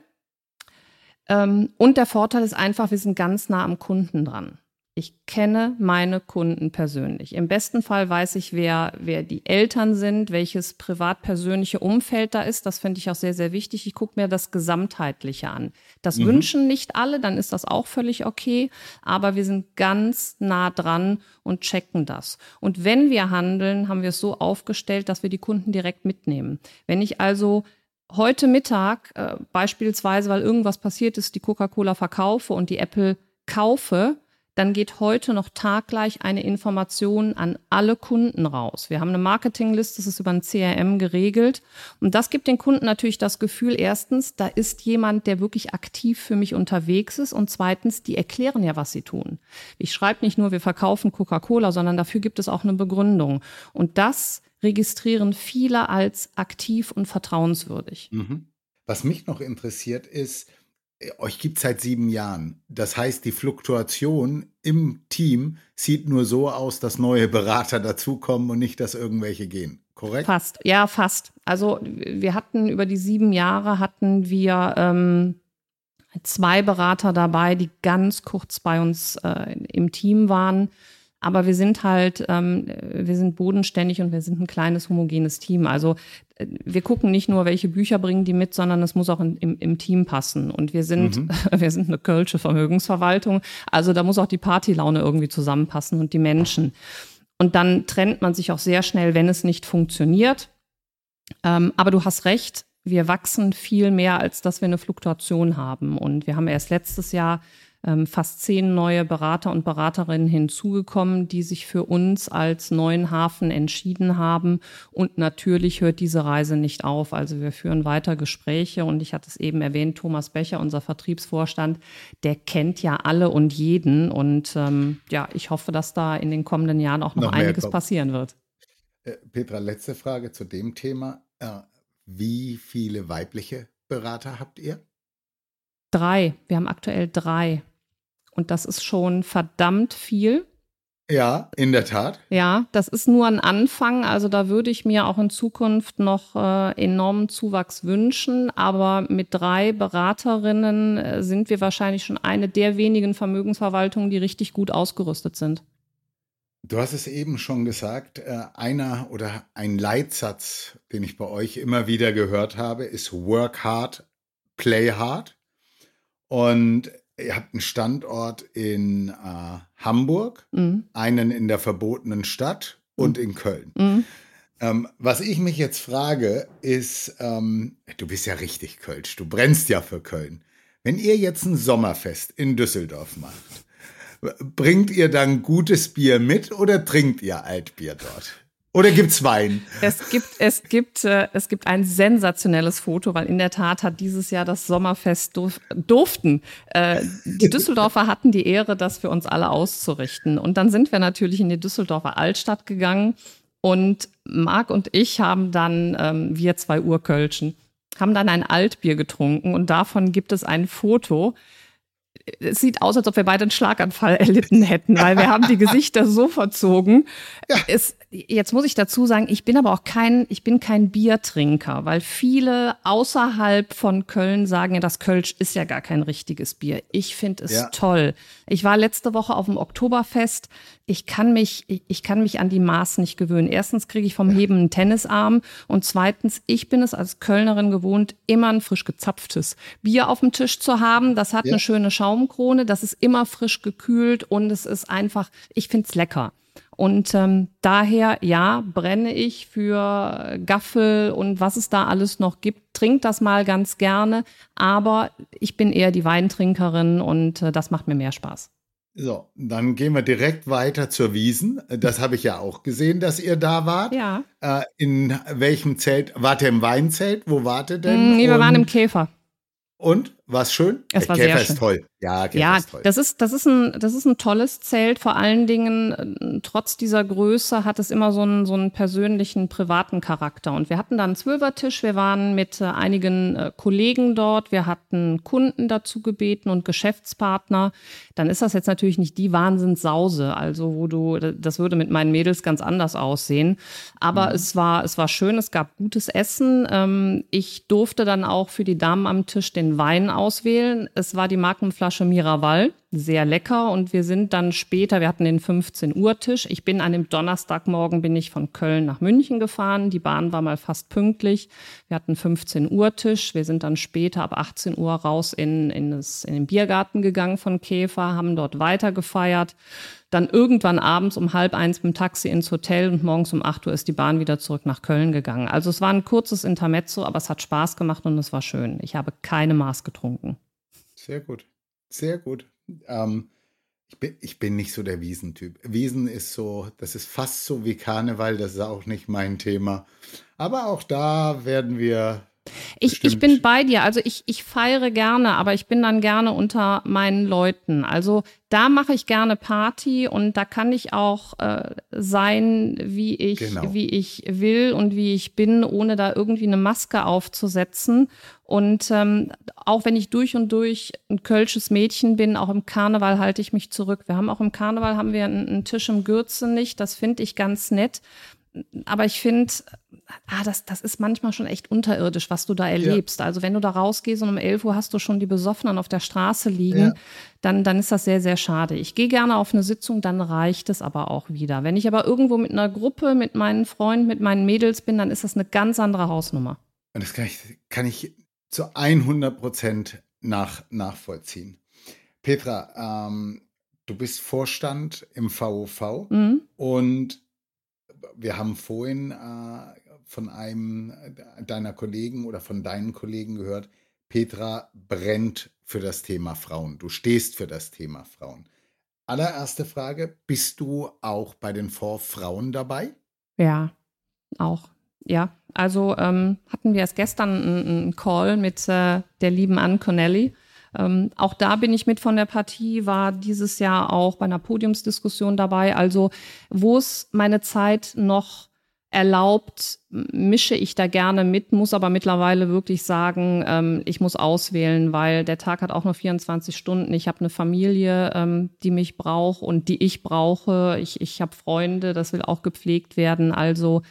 Ähm, und der Vorteil ist einfach, wir sind ganz nah am Kunden dran. Ich kenne meine Kunden persönlich. Im besten Fall weiß ich, wer, wer die Eltern sind, welches privat-persönliche Umfeld da ist. Das finde ich auch sehr, sehr wichtig. Ich gucke mir das Gesamtheitliche an. Das mhm. wünschen nicht alle, dann ist das auch völlig okay. Aber wir sind ganz nah dran und checken das. Und wenn wir handeln, haben wir es so aufgestellt, dass wir die Kunden direkt mitnehmen. Wenn ich also heute Mittag äh, beispielsweise, weil irgendwas passiert ist, die Coca-Cola verkaufe und die Apple kaufe, dann geht heute noch taggleich eine Information an alle Kunden raus. Wir haben eine Marketingliste, das ist über ein CRM geregelt. Und das gibt den Kunden natürlich das Gefühl, erstens, da ist jemand, der wirklich aktiv für mich unterwegs ist. Und zweitens, die erklären ja, was sie tun. Ich schreibe nicht nur, wir verkaufen Coca-Cola, sondern dafür gibt es auch eine Begründung. Und das registrieren viele als aktiv und vertrauenswürdig. Mhm. Was mich noch interessiert ist, euch gibt es seit sieben Jahren. Das heißt, die Fluktuation im Team sieht nur so aus, dass neue Berater dazukommen und nicht, dass irgendwelche gehen. Korrekt? Fast, ja, fast. Also wir hatten über die sieben Jahre hatten wir ähm, zwei Berater dabei, die ganz kurz bei uns äh, im Team waren. Aber wir sind halt, ähm, wir sind bodenständig und wir sind ein kleines homogenes Team. Also äh, wir gucken nicht nur, welche Bücher bringen die mit, sondern es muss auch in, im, im Team passen. Und wir sind, mhm. wir sind eine kölsche Vermögensverwaltung. Also da muss auch die Partylaune irgendwie zusammenpassen und die Menschen. Und dann trennt man sich auch sehr schnell, wenn es nicht funktioniert. Ähm, aber du hast recht, wir wachsen viel mehr, als dass wir eine Fluktuation haben. Und wir haben erst letztes Jahr ähm, fast zehn neue Berater und Beraterinnen hinzugekommen, die sich für uns als neuen Hafen entschieden haben. Und natürlich hört diese Reise nicht auf. Also wir führen weiter Gespräche und ich hatte es eben erwähnt, Thomas Becher, unser Vertriebsvorstand, der kennt ja alle und jeden. Und ähm, ja, ich hoffe, dass da in den kommenden Jahren auch noch, noch einiges passieren wird. Äh, Petra, letzte Frage zu dem Thema. Äh, wie viele weibliche Berater habt ihr? Drei. Wir haben aktuell drei. Und das ist schon verdammt viel. Ja, in der Tat. Ja, das ist nur ein Anfang. Also da würde ich mir auch in Zukunft noch äh, enormen Zuwachs wünschen. Aber mit drei Beraterinnen äh, sind wir wahrscheinlich schon eine der wenigen Vermögensverwaltungen, die richtig gut ausgerüstet sind. Du hast es eben schon gesagt, äh, einer oder ein Leitsatz, den ich bei euch immer wieder gehört habe, ist Work hard, play hard. Und ihr habt einen Standort in äh, Hamburg, mhm. einen in der verbotenen Stadt und mhm. in Köln. Mhm. Ähm, was ich mich jetzt frage, ist, ähm, du bist ja richtig Kölsch, du brennst ja für Köln. Wenn ihr jetzt ein Sommerfest in Düsseldorf macht, bringt ihr dann gutes Bier mit oder trinkt ihr Altbier dort? Oder gibt's Wein? Es gibt, es gibt, äh, es gibt ein sensationelles Foto, weil in der Tat hat dieses Jahr das Sommerfest durf, durften. Äh, die Düsseldorfer hatten die Ehre, das für uns alle auszurichten. Und dann sind wir natürlich in die Düsseldorfer Altstadt gegangen. Und Marc und ich haben dann, ähm, wir zwei Urkölschen, haben dann ein Altbier getrunken und davon gibt es ein Foto es sieht aus, als ob wir beide einen Schlaganfall erlitten hätten, weil wir haben die Gesichter so verzogen. Ja. Es, jetzt muss ich dazu sagen, ich bin aber auch kein, ich bin kein Biertrinker, weil viele außerhalb von Köln sagen, ja, das Kölsch ist ja gar kein richtiges Bier. Ich finde es ja. toll. Ich war letzte Woche auf dem Oktoberfest. Ich kann mich, ich, ich kann mich an die Maß nicht gewöhnen. Erstens kriege ich vom Heben einen Tennisarm und zweitens, ich bin es als Kölnerin gewohnt, immer ein frisch gezapftes Bier auf dem Tisch zu haben. Das hat ja. eine schöne Schaumkrone, das ist immer frisch gekühlt und es ist einfach, ich finde es lecker. Und ähm, daher, ja, brenne ich für Gaffel und was es da alles noch gibt. Trink das mal ganz gerne, aber ich bin eher die Weintrinkerin und äh, das macht mir mehr Spaß. So, dann gehen wir direkt weiter zur Wiesen. Das habe ich ja auch gesehen, dass ihr da wart. Ja. Äh, in welchem Zelt? Wart ihr im Weinzelt? Wo wart ihr denn? Mm, nee, wir waren im Käfer. Und? War es schön? Es war Käfer sehr schön. ist toll. Ja, Käfer ja, ist toll. Das ist, das, ist ein, das ist ein tolles Zelt. Vor allen Dingen, äh, trotz dieser Größe, hat es immer so einen, so einen persönlichen, privaten Charakter. Und wir hatten da einen Zwölfertisch. Wir waren mit äh, einigen äh, Kollegen dort. Wir hatten Kunden dazu gebeten und Geschäftspartner. Dann ist das jetzt natürlich nicht die Wahnsinnssause. Also, wo du, das würde mit meinen Mädels ganz anders aussehen. Aber mhm. es war, es war schön. Es gab gutes Essen. Ähm, ich durfte dann auch für die Damen am Tisch den Wein auswählen. Es war die Markenflasche Miraval, sehr lecker. Und wir sind dann später, wir hatten den 15 Uhr Tisch. Ich bin an dem Donnerstagmorgen bin ich von Köln nach München gefahren. Die Bahn war mal fast pünktlich. Wir hatten 15 Uhr Tisch. Wir sind dann später ab 18 Uhr raus in, in, das, in den Biergarten gegangen von Käfer, haben dort weiter gefeiert. Dann irgendwann abends um halb eins mit dem Taxi ins Hotel und morgens um acht Uhr ist die Bahn wieder zurück nach Köln gegangen. Also es war ein kurzes Intermezzo, aber es hat Spaß gemacht und es war schön. Ich habe keine Maß getrunken. Sehr gut. Sehr gut. Ähm, Ich bin, ich bin nicht so der Wiesentyp. Wiesen ist so, das ist fast so wie Karneval, das ist auch nicht mein Thema. Aber auch da werden wir ich, ich bin bei dir. Also ich, ich feiere gerne, aber ich bin dann gerne unter meinen Leuten. Also da mache ich gerne Party und da kann ich auch äh, sein, wie ich, genau. wie ich will und wie ich bin, ohne da irgendwie eine Maske aufzusetzen. Und ähm, auch wenn ich durch und durch ein kölsches Mädchen bin, auch im Karneval halte ich mich zurück. Wir haben auch im Karneval haben wir einen, einen Tisch im Gürze nicht. Das finde ich ganz nett aber ich finde, ah, das, das ist manchmal schon echt unterirdisch, was du da erlebst. Ja. Also wenn du da rausgehst und um 11 Uhr hast du schon die Besoffenen auf der Straße liegen, ja. dann, dann ist das sehr, sehr schade. Ich gehe gerne auf eine Sitzung, dann reicht es aber auch wieder. Wenn ich aber irgendwo mit einer Gruppe, mit meinen Freunden, mit meinen Mädels bin, dann ist das eine ganz andere Hausnummer. Und das kann ich, kann ich zu 100 Prozent nach, nachvollziehen. Petra, ähm, du bist Vorstand im VOV mhm. und wir haben vorhin äh, von einem deiner Kollegen oder von deinen Kollegen gehört, Petra brennt für das Thema Frauen. Du stehst für das Thema Frauen. Allererste Frage, bist du auch bei den Fonds Frauen dabei? Ja, auch. Ja, also ähm, hatten wir erst gestern einen Call mit äh, der lieben Ann Connelly. Ähm, auch da bin ich mit von der Partie, war dieses Jahr auch bei einer Podiumsdiskussion dabei. Also wo es meine Zeit noch erlaubt, mische ich da gerne mit, muss aber mittlerweile wirklich sagen, ähm, ich muss auswählen, weil der Tag hat auch nur 24 Stunden. Ich habe eine Familie, ähm, die mich braucht und die ich brauche. Ich, ich habe Freunde, das will auch gepflegt werden. Also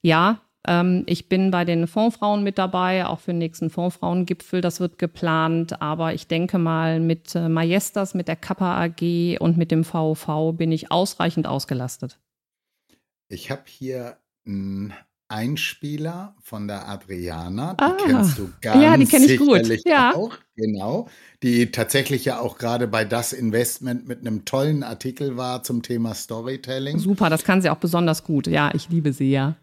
ja, ähm, ich bin bei den Fondsfrauen mit dabei, auch für den nächsten Fondsfrauengipfel. Das wird geplant. Aber ich denke mal, mit äh, Majestas, mit der Kappa AG und mit dem VV bin ich ausreichend ausgelastet. Ich habe hier einen Einspieler von der Adriana. Die ah, kennst du ganz ja, die kenne ich gut. Ja. auch. Genau. Die tatsächlich ja auch gerade bei Das Investment mit einem tollen Artikel war zum Thema Storytelling. Super, das kann sie auch besonders gut. Ja, ich liebe sie ja.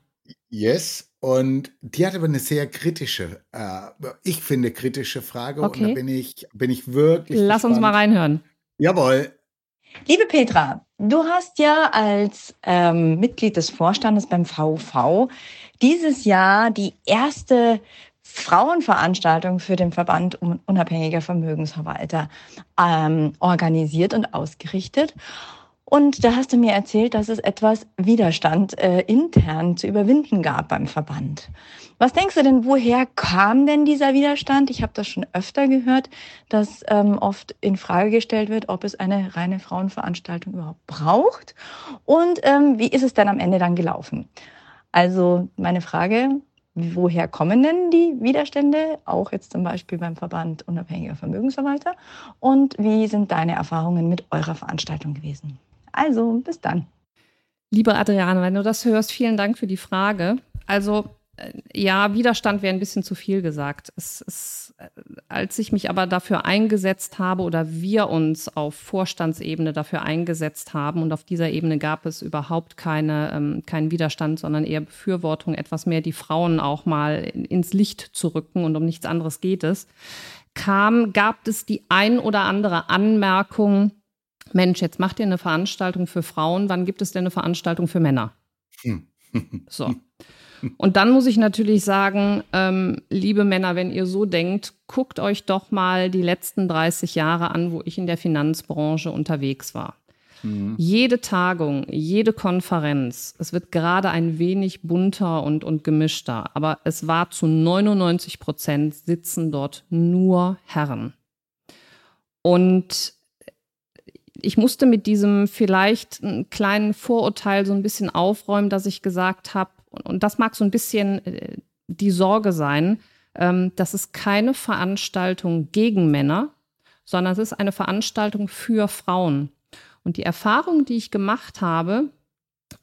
Yes. Und die hat aber eine sehr kritische, äh, ich finde kritische Frage. Okay. Und da bin ich, bin ich wirklich. Lass gespannt. uns mal reinhören. Jawohl. Liebe Petra, du hast ja als ähm, Mitglied des Vorstandes beim VV dieses Jahr die erste Frauenveranstaltung für den Verband unabhängiger Vermögensverwalter ähm, organisiert und ausgerichtet. Und da hast du mir erzählt, dass es etwas Widerstand äh, intern zu überwinden gab beim Verband. Was denkst du denn, woher kam denn dieser Widerstand? Ich habe das schon öfter gehört, dass ähm, oft in Frage gestellt wird, ob es eine reine Frauenveranstaltung überhaupt braucht. Und ähm, wie ist es denn am Ende dann gelaufen? Also meine Frage, woher kommen denn die Widerstände, auch jetzt zum Beispiel beim Verband unabhängiger Vermögensverwalter? Und wie sind deine Erfahrungen mit eurer Veranstaltung gewesen? Also, bis dann. Liebe Adriane, wenn du das hörst, vielen Dank für die Frage. Also, ja, Widerstand wäre ein bisschen zu viel gesagt. Es ist, äh, als ich mich aber dafür eingesetzt habe oder wir uns auf Vorstandsebene dafür eingesetzt haben und auf dieser Ebene gab es überhaupt keine, ähm, keinen Widerstand, sondern eher Befürwortung, etwas mehr die Frauen auch mal ins Licht zu rücken und um nichts anderes geht es, kam, gab es die ein oder andere Anmerkung, Mensch, jetzt macht ihr eine Veranstaltung für Frauen, wann gibt es denn eine Veranstaltung für Männer? Hm. So. Und dann muss ich natürlich sagen, ähm, liebe Männer, wenn ihr so denkt, guckt euch doch mal die letzten 30 Jahre an, wo ich in der Finanzbranche unterwegs war. Mhm. Jede Tagung, jede Konferenz, es wird gerade ein wenig bunter und, und gemischter, aber es war zu 99 Prozent sitzen dort nur Herren. Und ich musste mit diesem vielleicht einen kleinen Vorurteil so ein bisschen aufräumen, dass ich gesagt habe, und das mag so ein bisschen äh, die Sorge sein, ähm, das ist keine Veranstaltung gegen Männer, sondern es ist eine Veranstaltung für Frauen. Und die Erfahrung, die ich gemacht habe,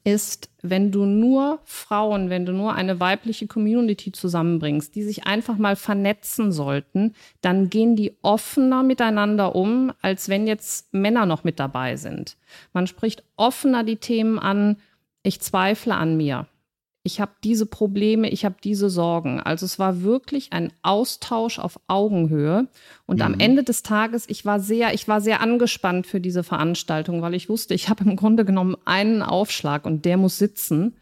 ist, wenn du nur Frauen, wenn du nur eine weibliche Community zusammenbringst, die sich einfach mal vernetzen sollten, dann gehen die offener miteinander um, als wenn jetzt Männer noch mit dabei sind. Man spricht offener die Themen an, ich zweifle an mir. Ich habe diese Probleme, ich habe diese Sorgen. Also es war wirklich ein Austausch auf Augenhöhe. Und mhm. am Ende des Tages, ich war sehr, ich war sehr angespannt für diese Veranstaltung, weil ich wusste, ich habe im Grunde genommen einen Aufschlag und der muss sitzen.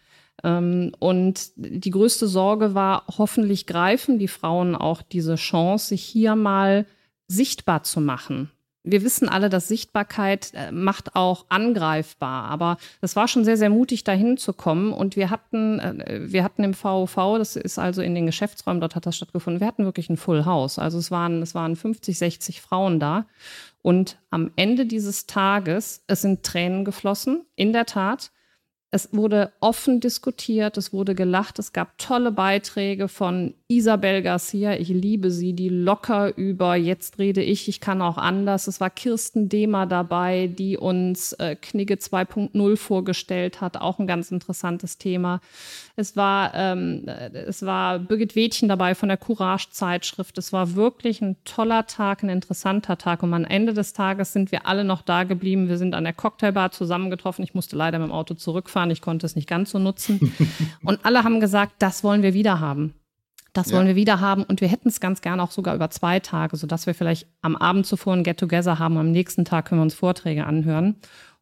Ähm, und die größte Sorge war, hoffentlich greifen die Frauen auch diese Chance, sich hier mal sichtbar zu machen wir wissen alle, dass Sichtbarkeit äh, macht auch angreifbar. Aber das war schon sehr, sehr mutig, dahin zu kommen. Und wir hatten, äh, wir hatten im VOV, das ist also in den Geschäftsräumen, dort hat das stattgefunden, wir hatten wirklich ein Full House. Also es waren, es waren 50, 60 Frauen da. Und am Ende dieses Tages, es sind Tränen geflossen, in der Tat. Es wurde offen diskutiert, es wurde gelacht, es gab tolle Beiträge von Isabel Garcia, ich liebe sie, die locker über Jetzt rede ich, ich kann auch anders. Es war Kirsten Dehmer dabei, die uns äh, Knigge 2.0 vorgestellt hat, auch ein ganz interessantes Thema. Es war, ähm, es war Birgit Wädchen dabei von der Courage-Zeitschrift. Es war wirklich ein toller Tag, ein interessanter Tag. Und am Ende des Tages sind wir alle noch da geblieben. Wir sind an der Cocktailbar zusammengetroffen. Ich musste leider mit dem Auto zurückfahren. Ich konnte es nicht ganz so nutzen. Und alle haben gesagt, das wollen wir wieder haben. Das wollen ja. wir wieder haben und wir hätten es ganz gerne auch sogar über zwei Tage, sodass wir vielleicht am Abend zuvor ein Get-Together haben. Am nächsten Tag können wir uns Vorträge anhören.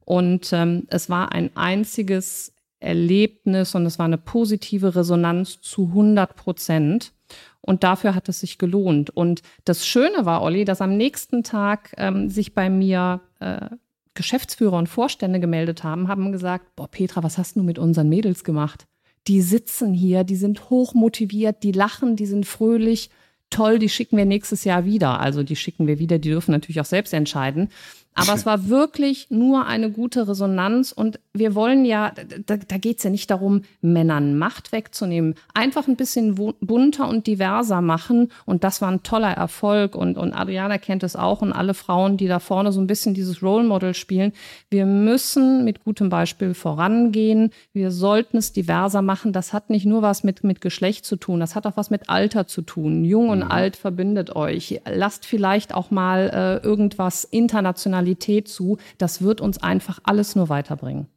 Und ähm, es war ein einziges Erlebnis und es war eine positive Resonanz zu 100 Prozent. Und dafür hat es sich gelohnt. Und das Schöne war, Olli, dass am nächsten Tag ähm, sich bei mir äh, Geschäftsführer und Vorstände gemeldet haben, haben gesagt, boah, Petra, was hast du mit unseren Mädels gemacht? Die sitzen hier, die sind hochmotiviert, die lachen, die sind fröhlich. Toll, die schicken wir nächstes Jahr wieder. Also die schicken wir wieder, die dürfen natürlich auch selbst entscheiden. Aber es war wirklich nur eine gute Resonanz und wir wollen ja, da, da geht es ja nicht darum, Männern Macht wegzunehmen, einfach ein bisschen bunter und diverser machen und das war ein toller Erfolg und, und Adriana kennt es auch und alle Frauen, die da vorne so ein bisschen dieses Role Model spielen. Wir müssen mit gutem Beispiel vorangehen, wir sollten es diverser machen. Das hat nicht nur was mit, mit Geschlecht zu tun, das hat auch was mit Alter zu tun. Jung und mhm. alt verbindet euch. Lasst vielleicht auch mal äh, irgendwas international Qualität zu. Das wird uns einfach alles nur weiterbringen.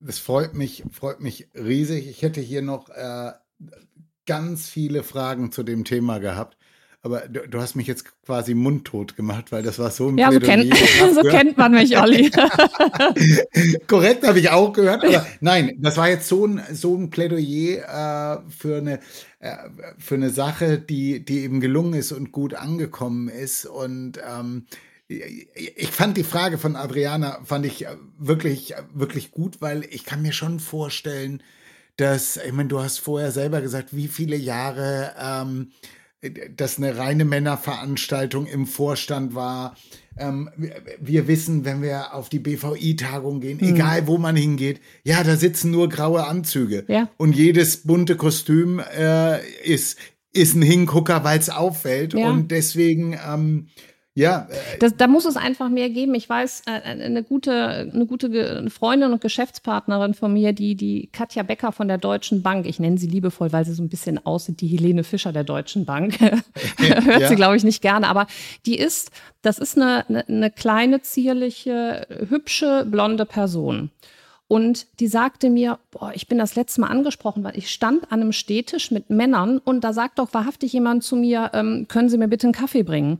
Das freut mich, freut mich riesig. Ich hätte hier noch äh, ganz viele Fragen zu dem Thema gehabt. Aber du, du, hast mich jetzt quasi mundtot gemacht, weil das war so ein Ja, so, kennt, so kennt man mich, Olli. Korrekt, habe ich auch gehört. Aber nein, das war jetzt so ein, so ein Plädoyer äh, für, eine, äh, für eine Sache, die, die eben gelungen ist und gut angekommen ist. Und ähm, ich fand die Frage von Adriana fand ich wirklich wirklich gut, weil ich kann mir schon vorstellen, dass ich meine, du hast vorher selber gesagt, wie viele Jahre ähm, das eine reine Männerveranstaltung im Vorstand war. Ähm, wir wissen, wenn wir auf die BVI-Tagung gehen, mhm. egal wo man hingeht, ja, da sitzen nur graue Anzüge. Ja. Und jedes bunte Kostüm äh, ist, ist ein Hingucker, weil es auffällt. Ja. Und deswegen ähm, ja. Äh, das, da muss es einfach mehr geben. Ich weiß, äh, eine gute, eine gute Freundin und Geschäftspartnerin von mir, die, die Katja Becker von der Deutschen Bank, ich nenne sie liebevoll, weil sie so ein bisschen aussieht, die Helene Fischer der Deutschen Bank. Hört ja. sie, glaube ich, nicht gerne, aber die ist, das ist eine, eine, eine kleine, zierliche, hübsche, blonde Person. Und die sagte mir, boah, ich bin das letzte Mal angesprochen, weil ich stand an einem Städtisch mit Männern und da sagt doch wahrhaftig jemand zu mir, ähm, können Sie mir bitte einen Kaffee bringen?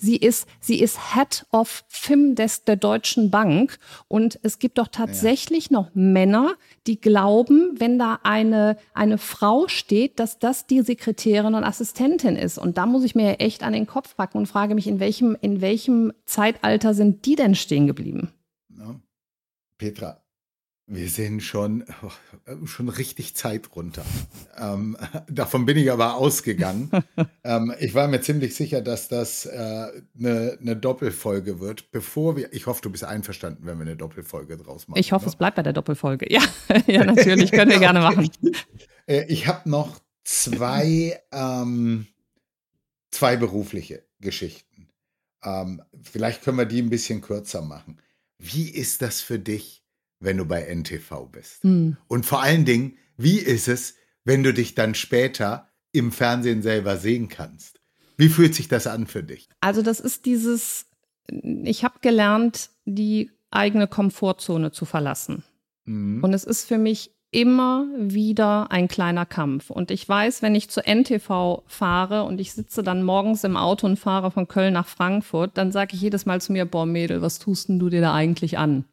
Sie ist, sie ist Head of Fimdesk der Deutschen Bank. Und es gibt doch tatsächlich ja. noch Männer, die glauben, wenn da eine, eine Frau steht, dass das die Sekretärin und Assistentin ist. Und da muss ich mir echt an den Kopf packen und frage mich, in welchem, in welchem Zeitalter sind die denn stehen geblieben? Ja. Petra, wir sind schon, oh, schon richtig Zeit runter. Ähm, davon bin ich aber ausgegangen. ähm, ich war mir ziemlich sicher, dass das äh, eine, eine Doppelfolge wird, bevor wir, ich hoffe, du bist einverstanden, wenn wir eine Doppelfolge draus machen. Ich hoffe, ne? es bleibt bei der Doppelfolge. Ja, ja natürlich, können wir gerne machen. Äh, ich habe noch zwei, ähm, zwei berufliche Geschichten. Ähm, vielleicht können wir die ein bisschen kürzer machen. Wie ist das für dich? Wenn du bei NTV bist? Mhm. Und vor allen Dingen, wie ist es, wenn du dich dann später im Fernsehen selber sehen kannst? Wie fühlt sich das an für dich? Also das ist dieses, ich habe gelernt, die eigene Komfortzone zu verlassen. Mhm. Und es ist für mich immer wieder ein kleiner Kampf. Und ich weiß, wenn ich zu NTV fahre und ich sitze dann morgens im Auto und fahre von Köln nach Frankfurt, dann sage ich jedes Mal zu mir, boah Mädel, was tust denn du dir da eigentlich an?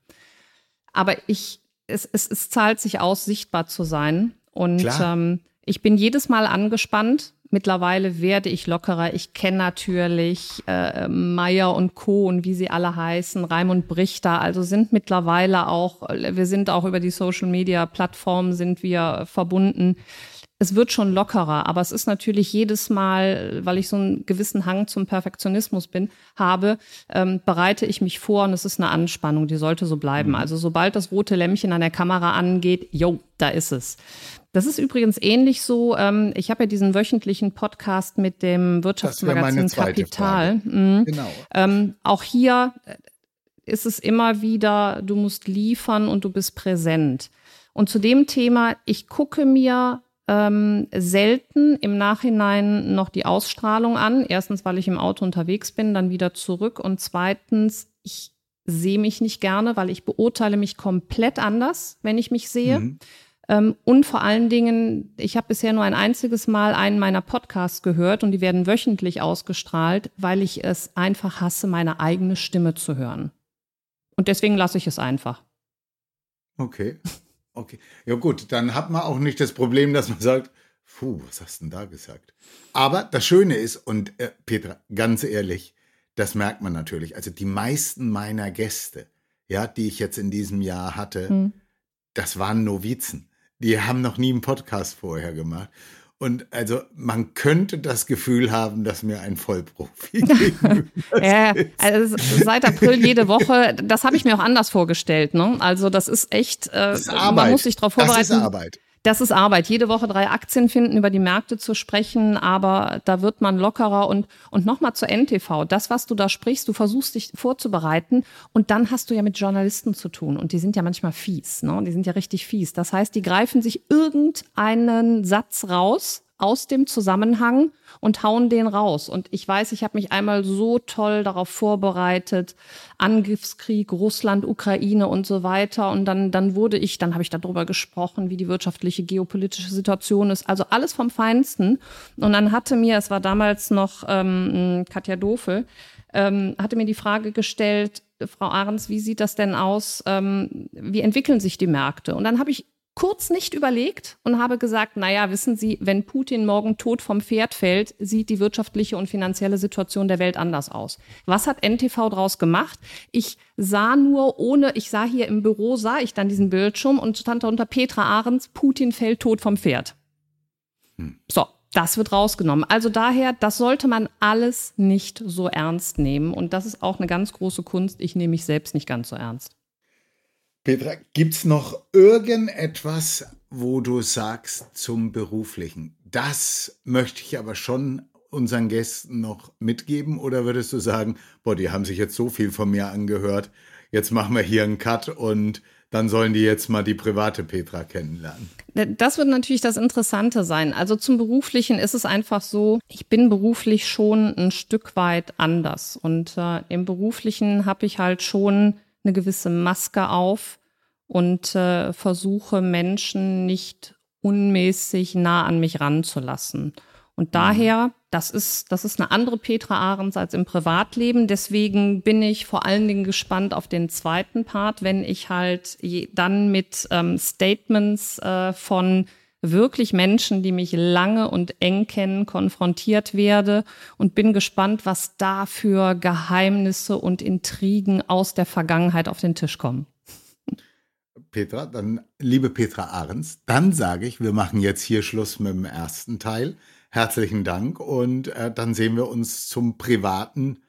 Aber ich, es, es, es zahlt sich aus, sichtbar zu sein. Und ähm, ich bin jedes Mal angespannt, Mittlerweile werde ich lockerer. Ich kenne natürlich äh, Meier und Co. und wie sie alle heißen, Raimund Brichter. Also sind mittlerweile auch, wir sind auch über die Social Media Plattformen sind wir verbunden. Es wird schon lockerer, aber es ist natürlich jedes Mal, weil ich so einen gewissen Hang zum Perfektionismus bin, habe, ähm, bereite ich mich vor und es ist eine Anspannung, die sollte so bleiben. Mhm. Also sobald das rote Lämpchen an der Kamera angeht, jo, da ist es. Das ist übrigens ähnlich so. Ähm, ich habe ja diesen wöchentlichen Podcast mit dem Wirtschaftsmagazin Kapital. Mhm. Genau. Ähm, auch hier äh, ist es immer wieder, du musst liefern und du bist präsent. Und zu dem Thema, ich gucke mir ähm, selten im Nachhinein noch die Ausstrahlung an. Erstens, weil ich im Auto unterwegs bin, dann wieder zurück. Und zweitens, ich sehe mich nicht gerne, weil ich beurteile mich komplett anders, wenn ich mich sehe. Mhm. Ähm, und vor allen Dingen, ich habe bisher nur ein einziges Mal einen meiner Podcasts gehört und die werden wöchentlich ausgestrahlt, weil ich es einfach hasse, meine eigene Stimme zu hören. Und deswegen lasse ich es einfach. Okay. Okay. Ja gut, dann hat man auch nicht das Problem, dass man sagt, puh, was hast du denn da gesagt? Aber das Schöne ist, und äh, Petra, ganz ehrlich, das merkt man natürlich. Also die meisten meiner Gäste, ja, die ich jetzt in diesem Jahr hatte, hm. das waren Novizen die haben noch nie einen Podcast vorher gemacht. Und also man könnte das Gefühl haben, dass mir ein Vollprofi Ja, also seit April jede Woche, das habe ich mir auch anders vorgestellt. Ne? Also das ist echt, äh, das ist man muss sich darauf vorbereiten. Das ist Arbeit. Das ist Arbeit. Jede Woche drei Aktien finden, über die Märkte zu sprechen, aber da wird man lockerer und, und nochmal zur NTV. Das, was du da sprichst, du versuchst dich vorzubereiten und dann hast du ja mit Journalisten zu tun und die sind ja manchmal fies, ne? Die sind ja richtig fies. Das heißt, die greifen sich irgendeinen Satz raus, aus dem Zusammenhang und hauen den raus. Und ich weiß, ich habe mich einmal so toll darauf vorbereitet, Angriffskrieg, Russland, Ukraine und so weiter. Und dann, dann wurde ich, dann habe ich darüber gesprochen, wie die wirtschaftliche, geopolitische Situation ist. Also alles vom Feinsten. Und dann hatte mir, es war damals noch ähm, Katja Dofel, ähm, hatte mir die Frage gestellt, Frau Ahrens, wie sieht das denn aus? Ähm, wie entwickeln sich die Märkte? Und dann habe ich kurz nicht überlegt und habe gesagt, naja, wissen Sie, wenn Putin morgen tot vom Pferd fällt, sieht die wirtschaftliche und finanzielle Situation der Welt anders aus. Was hat NTV daraus gemacht? Ich sah nur ohne, ich sah hier im Büro, sah ich dann diesen Bildschirm und stand da unter Petra Ahrens, Putin fällt tot vom Pferd. Hm. So, das wird rausgenommen. Also daher, das sollte man alles nicht so ernst nehmen. Und das ist auch eine ganz große Kunst. Ich nehme mich selbst nicht ganz so ernst. Petra, gibt es noch irgendetwas, wo du sagst zum Beruflichen? Das möchte ich aber schon unseren Gästen noch mitgeben oder würdest du sagen, boah, die haben sich jetzt so viel von mir angehört, jetzt machen wir hier einen Cut und dann sollen die jetzt mal die private Petra kennenlernen. Das wird natürlich das Interessante sein. Also zum Beruflichen ist es einfach so, ich bin beruflich schon ein Stück weit anders. Und äh, im Beruflichen habe ich halt schon eine gewisse Maske auf und äh, versuche Menschen nicht unmäßig nah an mich ranzulassen. Und daher, das ist, das ist eine andere Petra Ahrens als im Privatleben. Deswegen bin ich vor allen Dingen gespannt auf den zweiten Part, wenn ich halt dann mit ähm, Statements äh, von wirklich Menschen, die mich lange und eng kennen, konfrontiert werde und bin gespannt, was da für Geheimnisse und Intrigen aus der Vergangenheit auf den Tisch kommen. Petra, dann liebe Petra Ahrens, dann sage ich, wir machen jetzt hier Schluss mit dem ersten Teil. Herzlichen Dank und äh, dann sehen wir uns zum privaten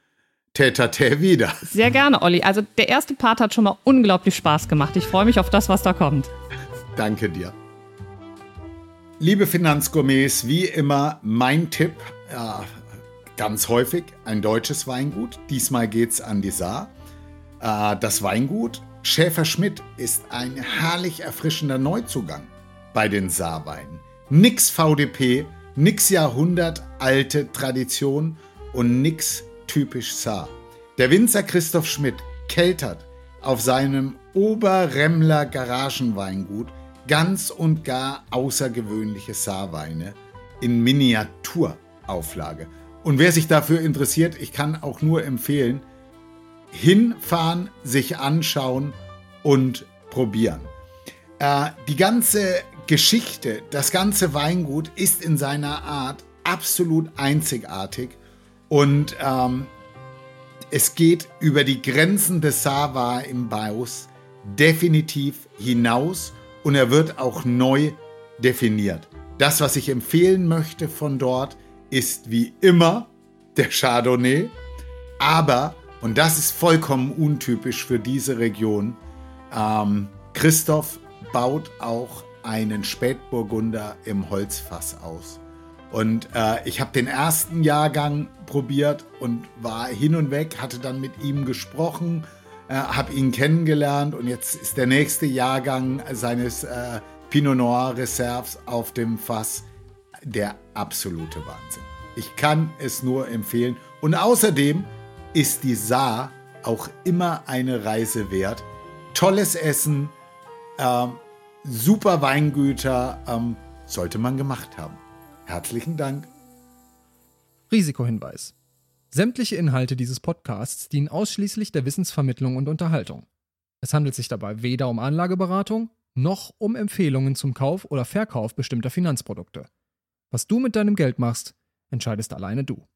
Täter wieder. Sehr gerne, Olli. Also der erste Part hat schon mal unglaublich Spaß gemacht. Ich freue mich auf das, was da kommt. Danke dir. Liebe Finanzgourmets, wie immer mein Tipp, ja, ganz häufig ein deutsches Weingut. Diesmal geht es an die Saar. Äh, das Weingut Schäfer-Schmidt ist ein herrlich erfrischender Neuzugang bei den Saarweinen. Nix VDP, nix Jahrhundert alte Tradition und nix typisch Saar. Der Winzer Christoph Schmidt keltert auf seinem Oberremmler Garagenweingut ganz und gar außergewöhnliche Saarweine in Miniaturauflage. Und wer sich dafür interessiert, ich kann auch nur empfehlen, hinfahren, sich anschauen und probieren. Äh, die ganze Geschichte, das ganze Weingut ist in seiner Art absolut einzigartig und ähm, es geht über die Grenzen des Sava im Baus definitiv hinaus und er wird auch neu definiert. Das, was ich empfehlen möchte von dort, ist wie immer der Chardonnay, aber, und das ist vollkommen untypisch für diese Region, ähm, Christoph baut auch einen Spätburgunder im Holzfass aus. Und äh, ich habe den ersten Jahrgang probiert und war hin und weg, hatte dann mit ihm gesprochen, äh, habe ihn kennengelernt und jetzt ist der nächste Jahrgang seines äh, Pinot Noir Reserves auf dem Fass der absolute Wahnsinn. Ich kann es nur empfehlen. Und außerdem ist die Saar auch immer eine Reise wert. Tolles Essen, ähm, super Weingüter, ähm, sollte man gemacht haben. Herzlichen Dank. Risikohinweis. Sämtliche Inhalte dieses Podcasts dienen ausschließlich der Wissensvermittlung und Unterhaltung. Es handelt sich dabei weder um Anlageberatung noch um Empfehlungen zum Kauf oder Verkauf bestimmter Finanzprodukte. Was du mit deinem Geld machst, entscheidest alleine du.